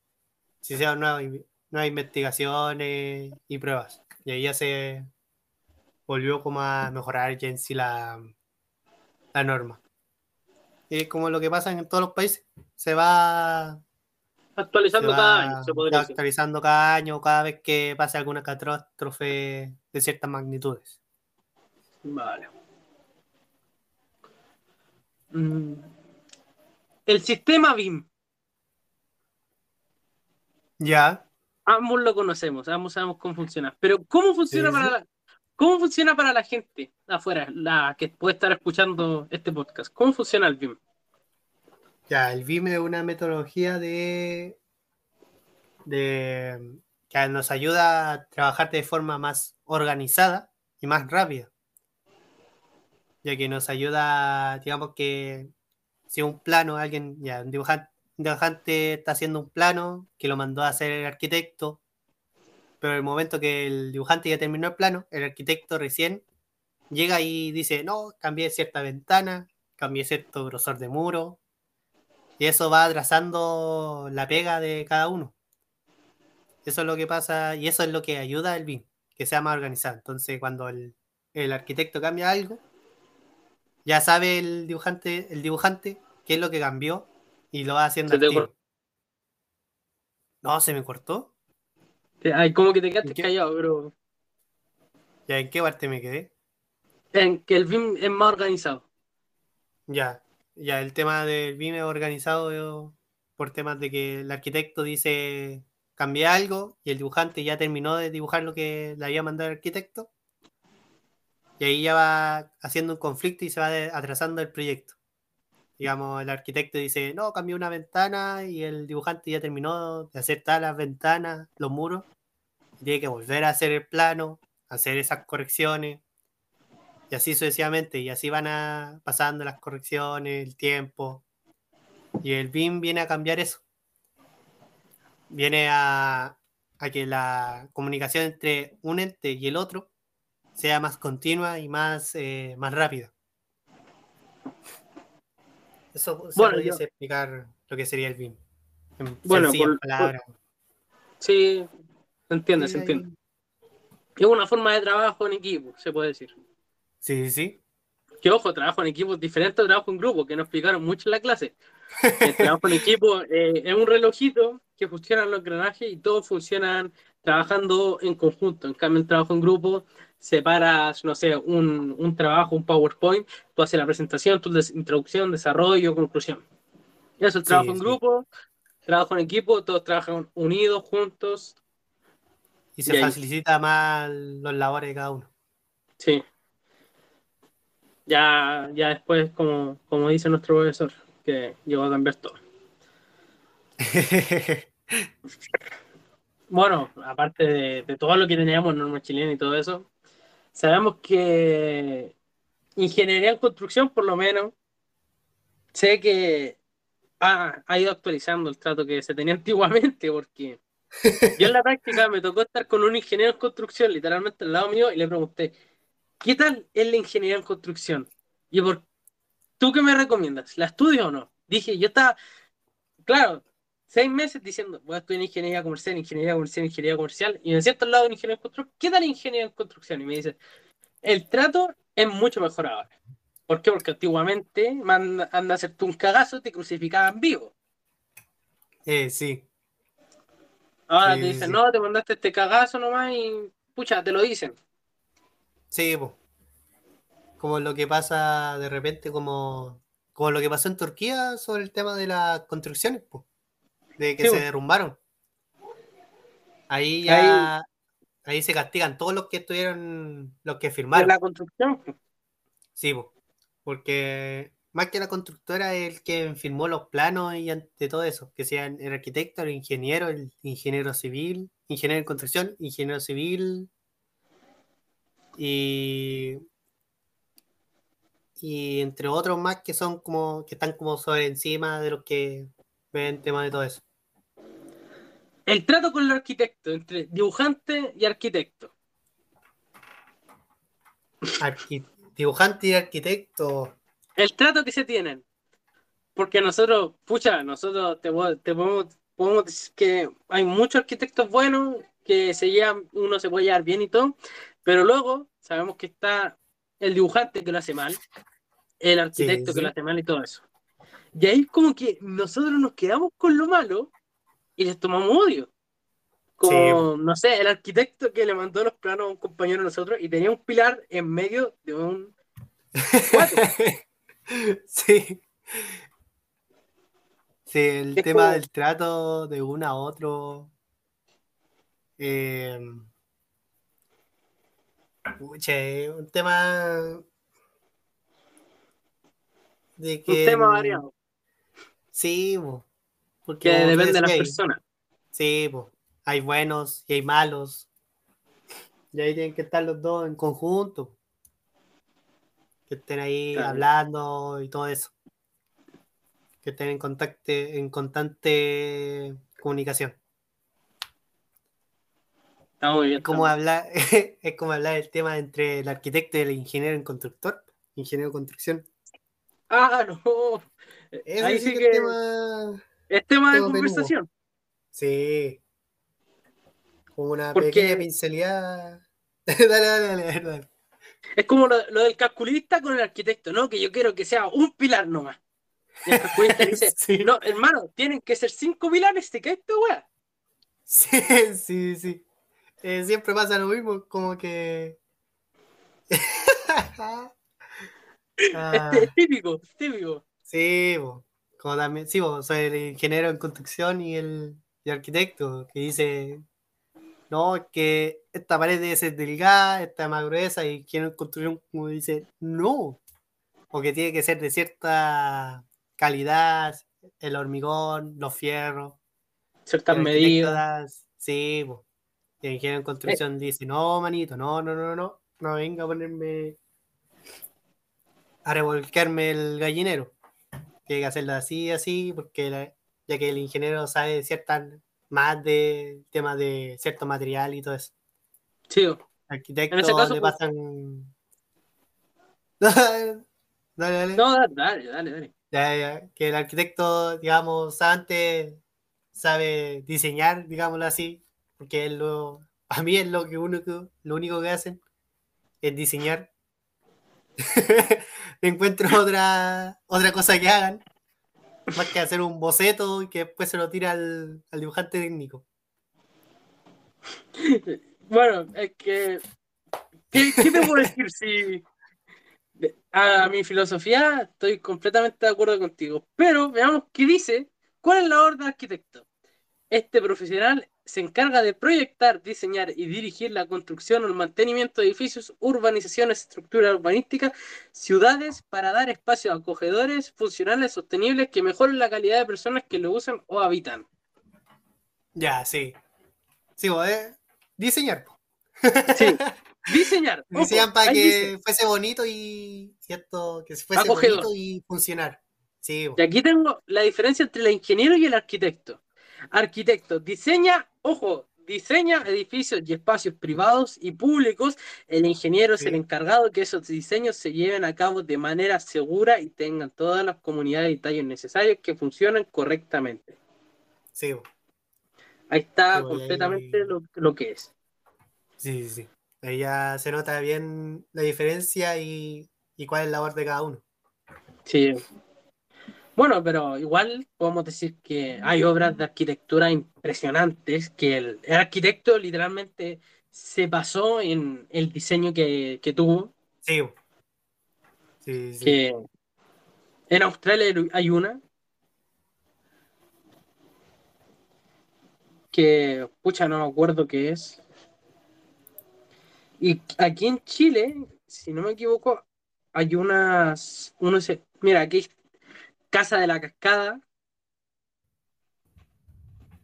se hicieron nuevas, nuevas investigaciones y pruebas. Y ahí ya se volvió como a mejorar ya en sí la, la norma. Y es como lo que pasa en todos los países, se va se Actualizando va cada año, se podría decir. actualizando cada año, cada vez que pase alguna catástrofe de ciertas magnitudes. Vale. Mm. El sistema BIM, Ya, ambos lo conocemos, ambos sabemos cómo funciona. Pero ¿cómo funciona Sí, para la, cómo funciona para la gente afuera, la que puede estar escuchando este podcast? ¿Cómo funciona el BIM? ya, el BIM es una metodología de, de que nos ayuda a trabajar de forma más organizada y más rápida. Ya que nos ayuda, digamos que si un plano, alguien, ya, un dibujante, un dibujante está haciendo un plano que lo mandó a hacer el arquitecto, pero en el momento que el dibujante ya terminó el plano, el arquitecto recién llega y dice, no, cambié cierta ventana, cambié cierto grosor de muro, y eso va atrasando la pega de cada uno. Eso es lo que pasa, y eso es lo que ayuda al BIM, que sea más organizado. Entonces, cuando el, el arquitecto cambia algo, ya sabe el dibujante, el dibujante qué es lo que cambió y lo va haciendo Se te. No, se me cortó. Ay, como que te quedaste callado, pero ¿Ya en qué parte me quedé? en que el BIM es más organizado. Ya, ya, el tema del BIM es organizado yo, por temas de que el arquitecto dice cambié algo y el dibujante ya terminó de dibujar lo que le había mandado el arquitecto. Y ahí ya va haciendo un conflicto y se va atrasando el proyecto. Digamos, el arquitecto dice, no, cambié una ventana y el dibujante ya terminó de hacer todas las ventanas, los muros. Tiene que volver a hacer el plano, hacer esas correcciones. Y así sucesivamente. Y así van a, pasando las correcciones, el tiempo. Y el BIM viene a cambiar eso. Viene a, a que la comunicación entre un ente y el otro sea más continua y más, eh, más rápida. Eso se Bueno, podría yo- explicar lo que sería el BIM. En Bueno, por- palabras. Sí, se entiende, Sí, se ahí- entiende. Es una forma de trabajo en equipo, se puede decir. Sí, sí, sí. Que ojo, trabajo en equipo es diferente a trabajo en grupo, que nos explicaron mucho en la clase. El trabajo en equipo eh, es un relojito que funcionan los engranajes y todos funcionan trabajando en conjunto. En cambio, el trabajo en grupo, separas, no sé, un, un trabajo, un PowerPoint, tú haces la presentación, tu des- introducción, desarrollo, conclusión. Eso es el Sí, trabajo en sí. grupo, trabajo en equipo, todos trabajan unidos, juntos. Y se Y ahí- facilita más los labores de cada uno. Sí. Ya, ya después, como, como dice nuestro profesor, que llegó a cambiar todo. Bueno, aparte de, de todo lo que teníamos en norma chilena y todo eso, sabemos que ingeniería en construcción, por lo menos, sé que ha, ido actualizando el trato que se tenía antiguamente, porque yo en la práctica me tocó estar con un ingeniero en construcción, literalmente al lado mío, y le pregunté, ¿qué tal es la ingeniería en construcción? Y por, ¿tú qué me recomiendas? ¿La estudio o no? Dije, yo estaba, claro, seis meses diciendo, voy a estudiar ingeniería comercial, ingeniería comercial, ingeniería comercial, y me siento al lado de ingeniero en construcción, ¿qué tal ingeniería en construcción? Y me dice, el trato es mucho mejor ahora. ¿Por qué? Porque antiguamente manda, anda a hacerte un cagazo, te crucificaban vivo. Eh, sí, Ahora Sí, te dicen, sí. no, te mandaste este cagazo nomás y pucha, te lo dicen. sí, po. Como lo que pasa de repente, como, como lo que pasó en Turquía sobre el tema de las construcciones, po, de que Sí, se po. derrumbaron. Ahí ya, ahí se castigan todos los que estuvieron, los que De firmaron. la construcción. Sí, po. porque más que la constructora es el que firmó los planos y ante todo eso, que sean el arquitecto, el ingeniero, el ingeniero civil, ingeniero en construcción, ingeniero civil y y entre otros más que son como que están como sobre encima de los que ven temas de todo eso. El trato con el arquitecto, entre dibujante y arquitecto. Arqui- dibujante y arquitecto. El trato que se tienen. Porque nosotros, pucha, nosotros te, te podemos, podemos decir que hay muchos arquitectos buenos que se llevan, uno se puede llevar bien y todo, pero luego sabemos que está el dibujante que lo hace mal, el arquitecto que sí. lo hace mal y todo eso. Y ahí como que nosotros nos quedamos con lo malo y les tomamos odio. Como, no sé, el arquitecto que le mandó los planos a un compañero de nosotros y tenía un pilar en medio de un sí. Sí, el Es tema como- del trato de uno a otro. eh, un tema de que un tema variado, Sí, porque depende de las decías, personas. Sí, hay buenos y hay malos. Y ahí tienen que estar los dos en conjunto. Que estén ahí Claro. hablando y todo eso. Que estén en contacto, en constante comunicación. Está muy bien. Es como hablar, es como hablar el tema entre el arquitecto y el ingeniero en constructor, ingeniero en construcción. Ah, no. Ese Ahí sí que tema. Es tema de peludo. conversación. Sí. Como una Porque- pequeña pincelada. dale, dale, dale, dale. Es como lo, lo del calculista con el arquitecto, ¿no? Que yo quiero que sea un pilar nomás. Y el calculista dice, Sí. no, hermano, tienen que ser cinco pilares, ¿te cae esta weá? Sí, sí, sí. Eh, siempre pasa lo mismo, como que. Ah, Este es típico, es típico. sí, bo. Como también, sí, bo, soy el ingeniero en construcción y el, y arquitecto que dice, no, es que esta pared debe ser delgada, esta más gruesa, y quieren construir como dice, no, porque tiene que ser de cierta calidad, el hormigón, los fierros. Ciertas medidas. da- Sí. Y el ingeniero en construcción dice, no, manito, no, no, no, no, no venga a ponerme a revolcarme el gallinero. Tiene que hacerlo así, así, porque la- ya que el ingeniero sabe ciertas más de temas de cierto material y todo eso. Sí, ese caso, le pues- pasan. dale, dale. no, dale, dale, dale. Ya, ya, que el arquitecto, digamos, antes sabe diseñar, digámoslo así, porque es lo, a mí es lo que uno lo único que hacen es diseñar. Encuentro otra, otra cosa que hagan, más que hacer un boceto y que después se lo tira al, al dibujante técnico. Bueno, es que. ¿Qué, qué te puedo decir si.? A mi filosofía estoy completamente de acuerdo contigo, pero veamos qué dice. ¿Cuál es la orden de arquitecto? Este profesional se encarga de proyectar, diseñar y dirigir la construcción o el mantenimiento de edificios, urbanizaciones, estructuras urbanísticas, ciudades para dar espacios acogedores, funcionales, sostenibles que mejoren la calidad de personas que lo usan o habitan. Ya, sí. Sí, vos, eh, diseñar. Sí. Diseñar. Diseñan para que dice. fuese bonito y cierto, que fuese Acogedor. bonito y funcionar. Sí. Y aquí tengo la diferencia entre el ingeniero y el arquitecto. Arquitecto diseña, ojo, diseña edificios y espacios privados y públicos. El ingeniero es Sí. el encargado de que esos diseños se lleven a cabo de manera segura y tengan todas las comunidades y detalles necesarios que funcionen correctamente. sí. Ahí está completamente ahí- lo, lo que es. Sí, sí, sí. Ahí ya se nota bien la diferencia y, y cuál es la labor de cada uno. Sí. Bueno, pero igual podemos decir que hay obras de arquitectura impresionantes que el, el arquitecto literalmente se basó en el diseño que, que tuvo, Sí. Sí, sí. que en Australia hay una que, pucha, no me acuerdo qué es. Y aquí en Chile, si no me equivoco, hay unas, uno se, mira, aquí Casa de la Cascada.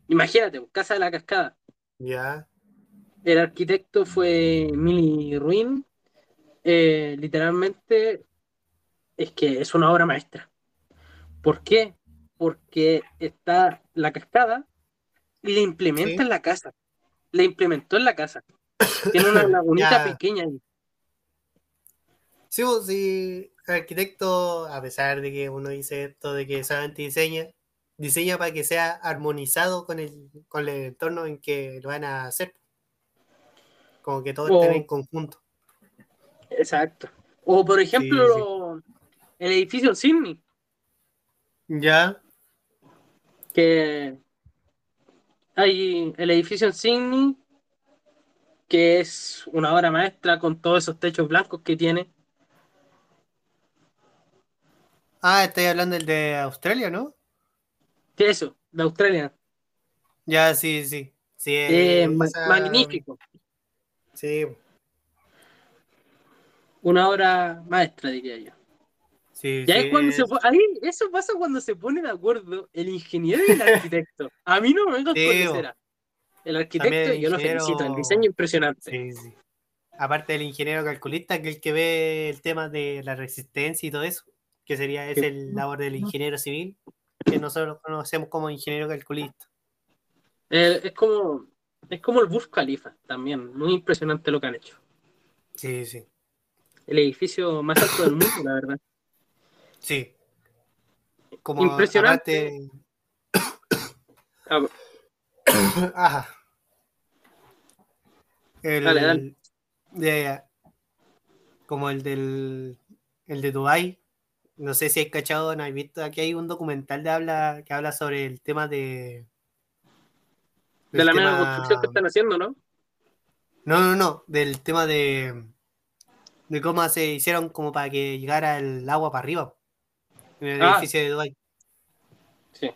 Imagínate, pues, Casa de la Cascada. Ya. El arquitecto fue Mili Ruin. Eh, literalmente es que es una obra maestra. ¿Por qué? Porque está la cascada y la implementa Sí. en la casa. La implementó en la casa. Tiene una lagunita pequeña ahí. Sí, pues, sí, arquitecto, a pesar de que uno dice esto de que solamente diseña, diseña para que sea armonizado con el, con el entorno en que lo van a hacer. Como que todo O- esté en conjunto. Exacto. O por ejemplo, Sí, sí. lo- el edificio en Sydney, Ya. que hay el edificio en Sydney, que es una obra maestra con todos esos techos blancos que tiene. Ah, estoy hablando del de Australia, ¿no? Eso, de Australia. Ya, sí, sí. Sí, Eh, ma- esa- Magnífico. Sí, Una obra maestra, diría yo. sí. Y ahí, sí, cuando se es- ahí eso pasa cuando se pone de acuerdo el ingeniero y el arquitecto. A mí no me vengas Sí, con. El arquitecto, el yo lo felicito, el diseño impresionante. Sí, sí. Aparte del ingeniero calculista, que es el que ve el tema de la resistencia y todo eso, que sería ese el labor del ingeniero civil, que nosotros conocemos como ingeniero calculista. Eh, es como es como el Burj Khalifa también, muy impresionante lo que han hecho. Sí, sí. El edificio más alto del mundo, la verdad. Sí. Como Impresionante. aparte- Ah, Ajá. El- Dale, dale. Ya, ya. como el del el de Dubai. No sé si hay cachado, no hay visto. Aquí hay un documental de habla, que habla sobre el tema de. De la mega construcción que están haciendo, ¿no? No, no, no. Del tema de. De cómo se hicieron como para que llegara el agua para arriba. En el Ah. edificio de Dubai. Sí.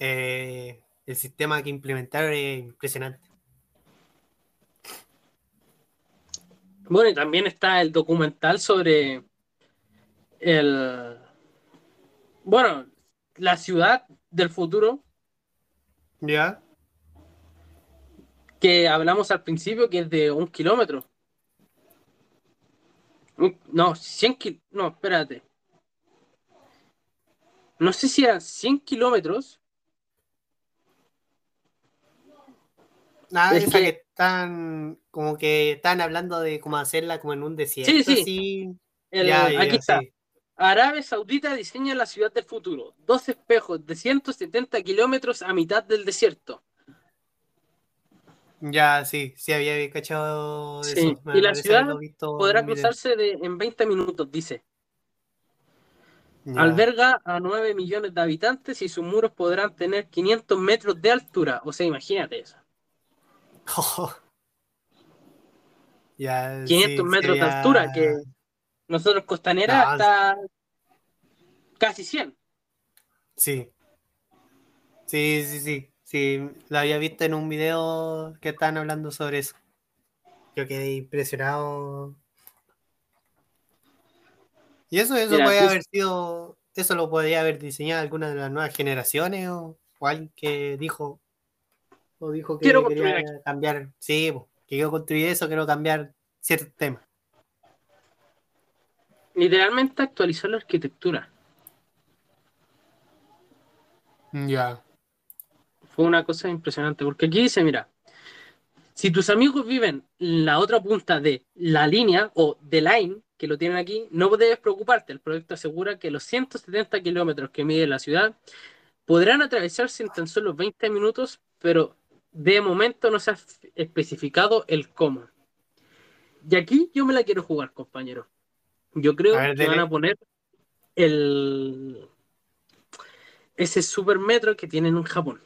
Eh, el sistema que implementaron es impresionante. Bueno, y también está el documental sobre el. Bueno, la ciudad del futuro ¿Ya? que hablamos al principio, que es de un kilómetro. No, 100 kil... No, espérate. No sé si eran 100 kilómetros. Nada, Es esa que- que... están como que están hablando de cómo hacerla como en un desierto. Sí, sí. El- Ya, ya, aquí está. sí. Arabia Saudita diseña la ciudad del futuro. Dos espejos de 170 kilómetros a mitad del desierto. Ya, sí, sí había cachado de Sí, eso. Y la ciudad Podrá cruzarse de- en 20 minutos, dice. Ya. Alberga a 9 millones de habitantes y sus muros podrán tener 500 metros de altura. O sea, imagínate eso. ya, 500 sí, metros de altura, que nosotros Costanera No, hasta casi 100. Sí. Sí, sí, sí. Sí, lo había visto en un video que estaban hablando sobre eso. Yo quedé impresionado. Y eso, eso Mira, puede haber sido, eso lo podría haber diseñado alguna de las nuevas generaciones o, o alguien que dijo, o dijo que Quiero quería cambiar, sí, que quiero construir eso, quiero cambiar ciertos temas. Literalmente actualizó la arquitectura. Ya. Fue una cosa impresionante. Porque aquí dice, mira, si tus amigos viven en la otra punta de la línea o de line, que lo tienen aquí, no debes preocuparte. El proyecto asegura que los 170 kilómetros que mide la ciudad podrán atravesarse en tan solo 20 minutos, pero de momento no se ha especificado el cómo. Y aquí yo me la quiero jugar, compañero. Yo creo A ver, que van dele. a poner el ese supermetro que tienen en Japón.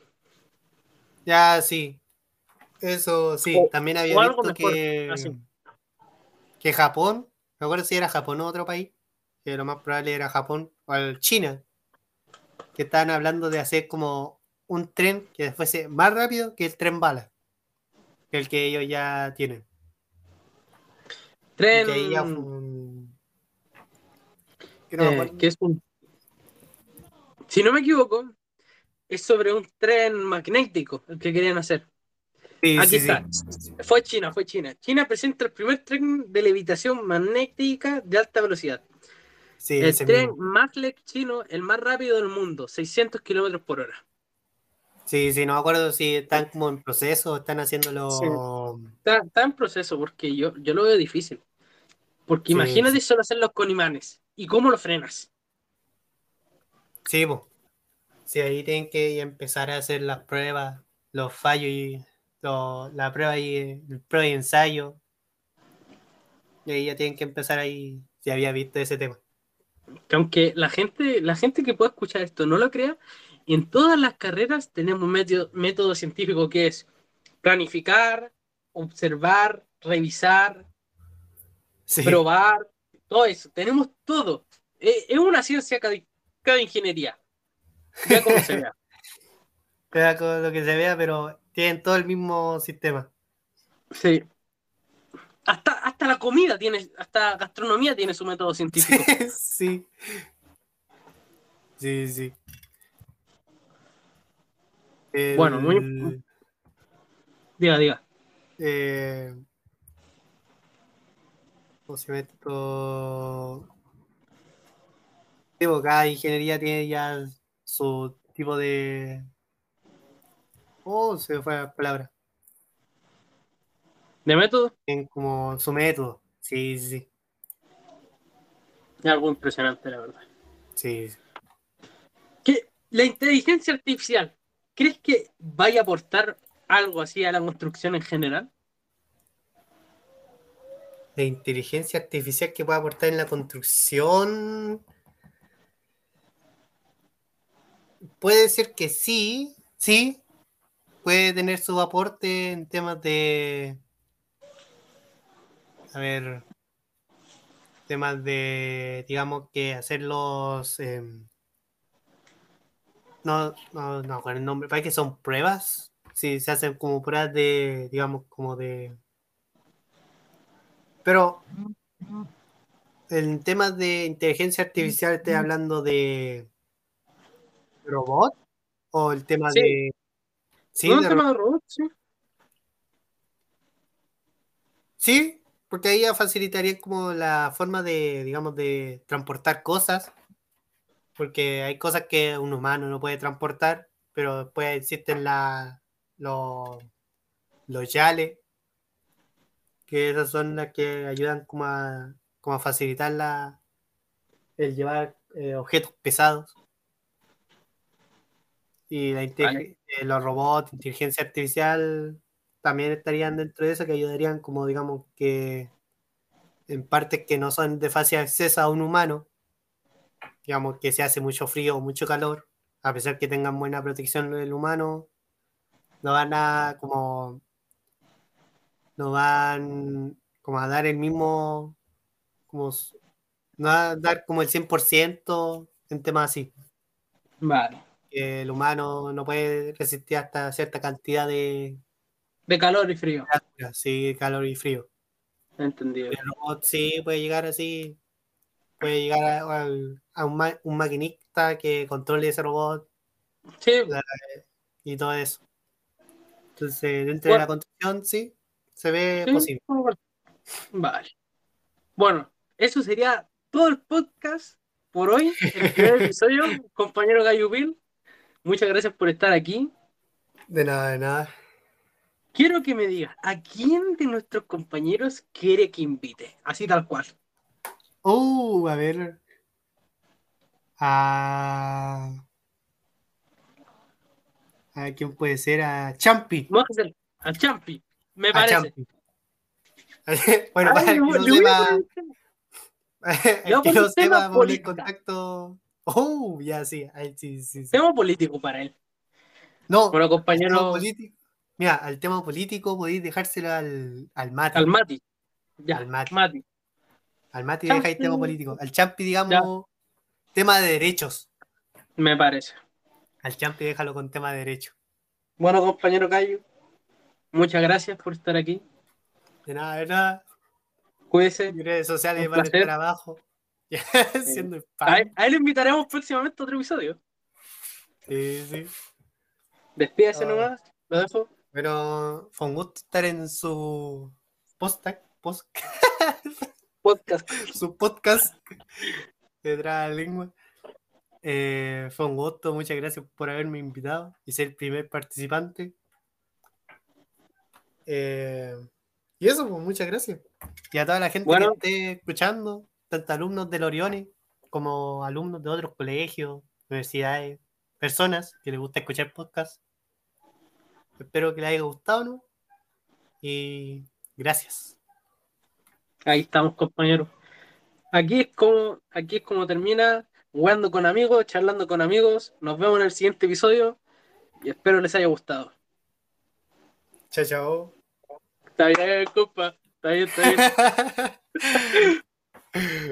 Ya, sí. Eso sí, O- también había visto mejor, que, así. que Japón, me acuerdo si era Japón o otro país, que lo más probable era Japón o el China, que estaban hablando de hacer como un tren que fuese más rápido que el tren bala, que el que ellos ya tienen. Tren que no eh, acuerdo. que es un si no me equivoco es sobre un tren magnético el que querían hacer Sí, aquí sí, sí. está fue China fue China China presenta el primer tren de levitación magnética de alta velocidad Sí, el tren mismo. Maglev chino el más rápido del mundo 600 kilómetros por hora Sí, sí, no me acuerdo si están como en proceso, están haciéndolo. Sí. está, está en proceso porque yo, yo lo veo difícil porque Sí, imagínate sí. solo hacerlos con imanes y cómo lo frenas Sí, po. Sí, ahí tienen que empezar a hacer las pruebas, los fallos y lo- la prueba y el prueba y ensayo. Y ahí ya tienen que empezar ahí, si había visto ese tema. que aunque la gente, la gente que pueda escuchar esto no lo crea, en todas las carreras tenemos un método, método científico que es planificar, observar, revisar, Sí, probar, todo eso. Tenemos todo. Eh, Es una ciencia cada, cada ingeniería. Ya como se vea. queda con lo que se vea, pero tienen todo el mismo sistema. Sí. Hasta, hasta la comida tiene, hasta gastronomía tiene su método científico. Sí. Sí, sí. El- Bueno, muy- Diga, diga. eh, ¿cómo se llama esto? Digo, cada ingeniería tiene ya su tipo de. Oh, se me fue la palabra. De método, Tienen como su método. Sí, sí, es algo impresionante, la verdad. sí. sí. que la inteligencia artificial, ¿crees que vaya a aportar algo así a la construcción en general? De inteligencia artificial que pueda aportar en la construcción. Puede ser que sí, sí, puede tener su aporte en temas de, a ver, temas de, digamos que hacerlos, eh, no, no, no, con el nombre, parece que son pruebas, sí, se hacen como pruebas de, digamos, como de... Pero en temas de inteligencia artificial, ¿estoy hablando de robot? ¿O el tema Sí. de... Sí, ¿No de el tema de robots? Sí. Sí, porque ahí ya facilitaría como la forma de, digamos, de transportar cosas, porque hay cosas que un humano no puede transportar, pero después existen la, los, los yales, que esas son las que ayudan como a, como a facilitar la, el llevar eh, objetos pesados. Y la inte- Vale. eh, los robots, inteligencia artificial, también estarían dentro de eso, que ayudarían como, digamos, que en partes que no son de fácil acceso a un humano, digamos que se hace mucho frío o mucho calor, a pesar que tengan buena protección del humano, no van a como no van como a dar el mismo como no va a dar como el 100% en temas así, Vale. que el humano no puede resistir hasta cierta cantidad de De calor y frío. sí, calor y frío. Entendido. El robot sí puede llegar así, puede llegar a, un, ma- un maquinista que controle ese robot Sí, y todo eso. Entonces, dentro de la construcción, sí, se ve sí, posible. Vale. Bueno, eso sería todo el podcast por hoy, el primer episodio, compañero Gallo Bill. Muchas gracias por estar aquí. De nada, de nada. Quiero que me digas, ¿a quién de nuestros compañeros quiere que invite? Así tal cual. Uh, a ver. A. ¿A quién puede ser? A Champi. Vamos a hacer al Champi, me A parece. Bueno, Ay, para el que no sepa, el que no tema sepa, ponle contacto. Oh, ya sí, ahí sí, sí, sí. Tema político para él. No, Bueno, el tema compañero, político. Mira, al tema político podéis dejárselo al, al Mati. al Mati. Ya, Al Mati. Mati. Al Mati Champi. dejáis tema político. Al Champi, digamos, tema de derechos. Me parece. Al Champi déjalo con tema de derechos. Bueno, compañero Gallo, muchas gracias por estar aquí. De nada, de nada. Cuídese. Mis redes sociales van a estar abajo. Siendo A spam. él, a él invitaremos próximamente a otro episodio. Sí, sí. Despídese Ah. nomás. Lo dejo. Pero fue un gusto estar en su podcast, post, Podcast. su podcast detrás de la lengua. Eh, fue un gusto, muchas gracias por haberme invitado y ser el primer participante. Eh, y eso, pues muchas gracias. Y a toda la gente Bueno. que esté escuchando, tanto alumnos del Orione como alumnos de otros colegios, universidades, personas que les gusta escuchar podcast. Espero que les haya gustado, ¿no? Y gracias. Ahí estamos, compañeros. Aquí es como, aquí es como termina jugando con amigos, charlando con amigos. Nos vemos en el siguiente episodio y espero les haya gustado. Chao, chao. Está bien, compa. Está bien, está bien.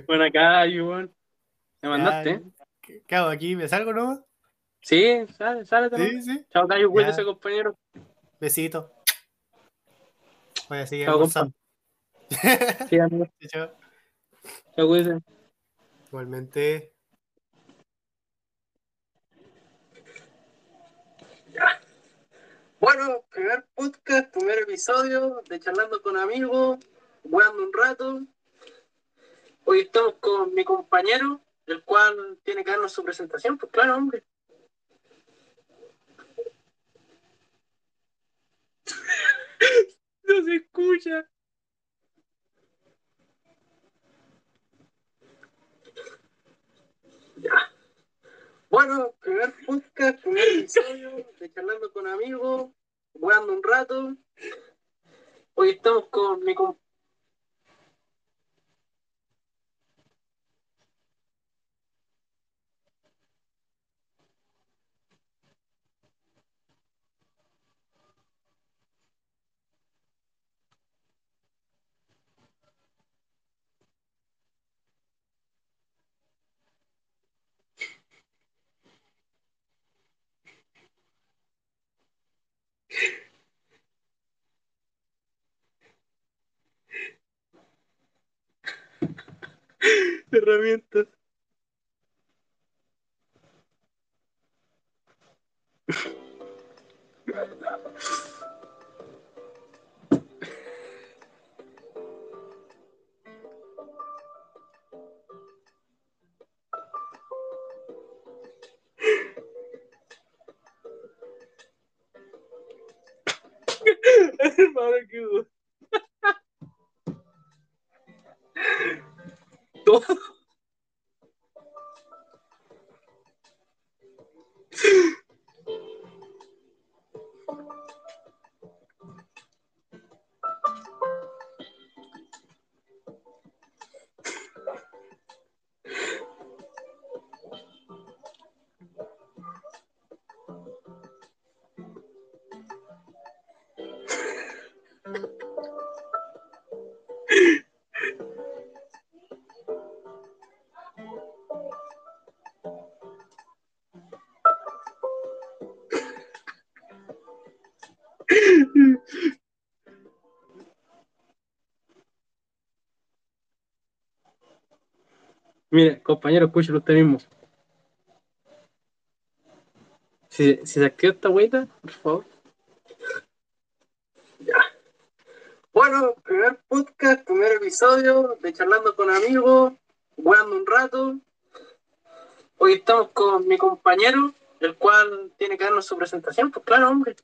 Bueno, acá, Iván. ¿Me mandaste? ¿Qué, hago aquí? ¿Me salgo, no? Sí, sale, sale Sí, también. sí. Chao, Cayo, cuídese, compañero. Besito. Voy a seguir Chao, compa. Sí, amigo. Chao. Chao, cuídese. Igualmente. Bueno, primer podcast, primer episodio de Charlando con Amigos, jugando un rato. Hoy estamos con mi compañero, el cual tiene que darnos su presentación, pues claro, hombre. no se escucha. Ya. Bueno, primer podcast, primer episodio de Charlando con Amigos, jugando un rato. Hoy estamos con mi compañero. Herramientas. Hermano, qué Mire, compañero, escúchelo usted mismo. Si, se activa esta hueita, por favor. Ya. Bueno, primer podcast, primer episodio de Charlando con Amigos, jugando un rato. Hoy estamos con mi compañero, el cual tiene que darnos su presentación. Pues claro, hombre.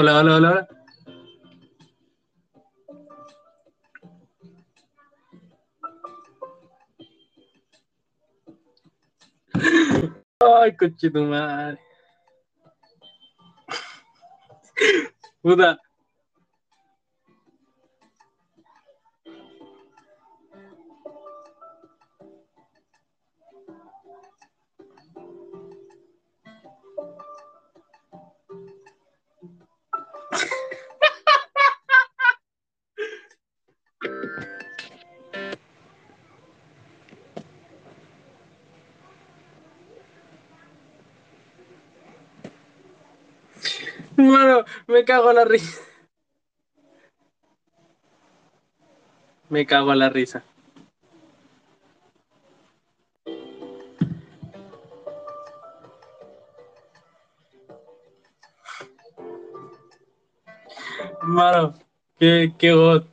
Hola, hola, hola, hola. Ay, madre. Puta. Me cago en la risa. Mano, qué, qué god.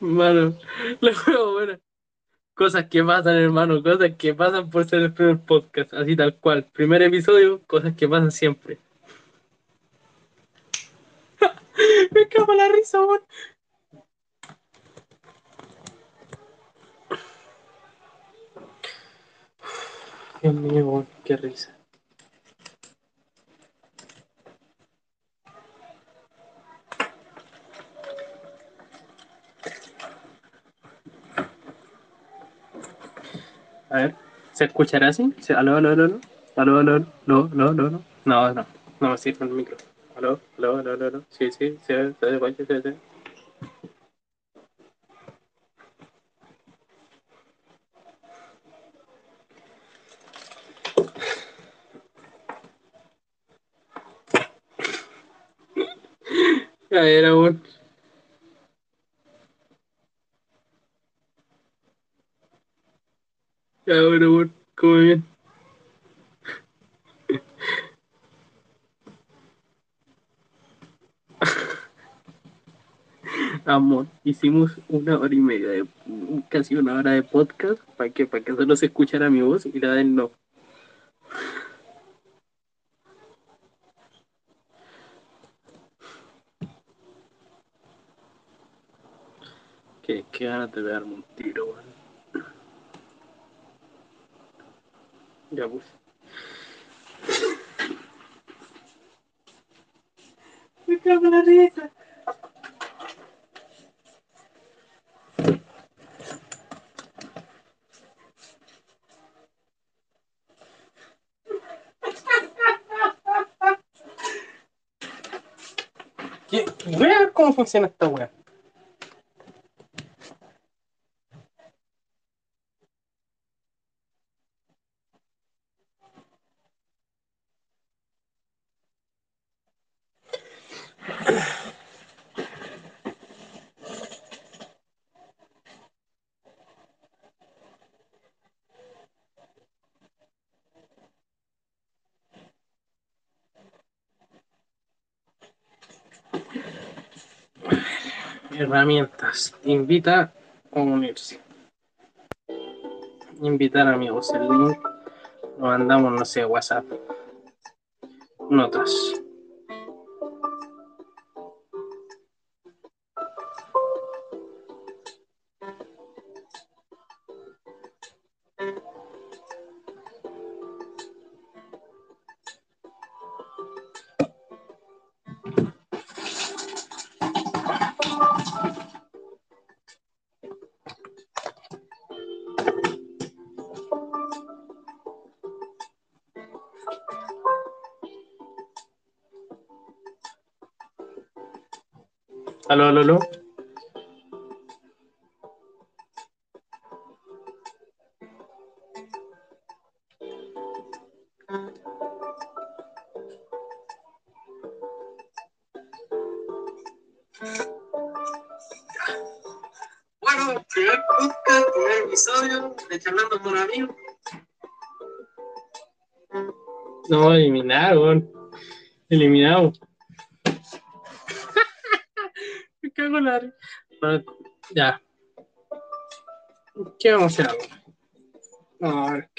Mano, la juego buena. Cosas que pasan, hermano, cosas que pasan por ser el primer podcast, así tal cual. Primer episodio, cosas que pasan siempre. Me cago en la risa, weón. Dios mío, qué risa. A ver, ¿se escuchará así? ¿Se- ¿Aló, aló, aló, aló? ¿Aló, aló, aló? ¿No, no, no, no? No, me sirve el micro. ¿Aló, aló, aló, aló? aló? Sí, sí, ve, se ve. Ya era, bueno, weón, come bien. Amor, hicimos una hora y media, de, casi una hora de podcast, ¿para qué? Para que solo se escuchara mi voz y la de él no. Qué, qué ganas de pegarme un tiro. Ya pues. Me cago en la risa. ¿Qué? Voy a ver cómo funciona esta weá. Herramientas. Invita a unirse. Invitar amigos. El link lo mandamos, no sé, WhatsApp. Notas. Aló, aló, aló. Bueno, primer podcast, primer episodio de Charlando con Amigos. No, eliminado, weón. Eliminado. Ya. ¿Qué vamos a hacer ahora? A ver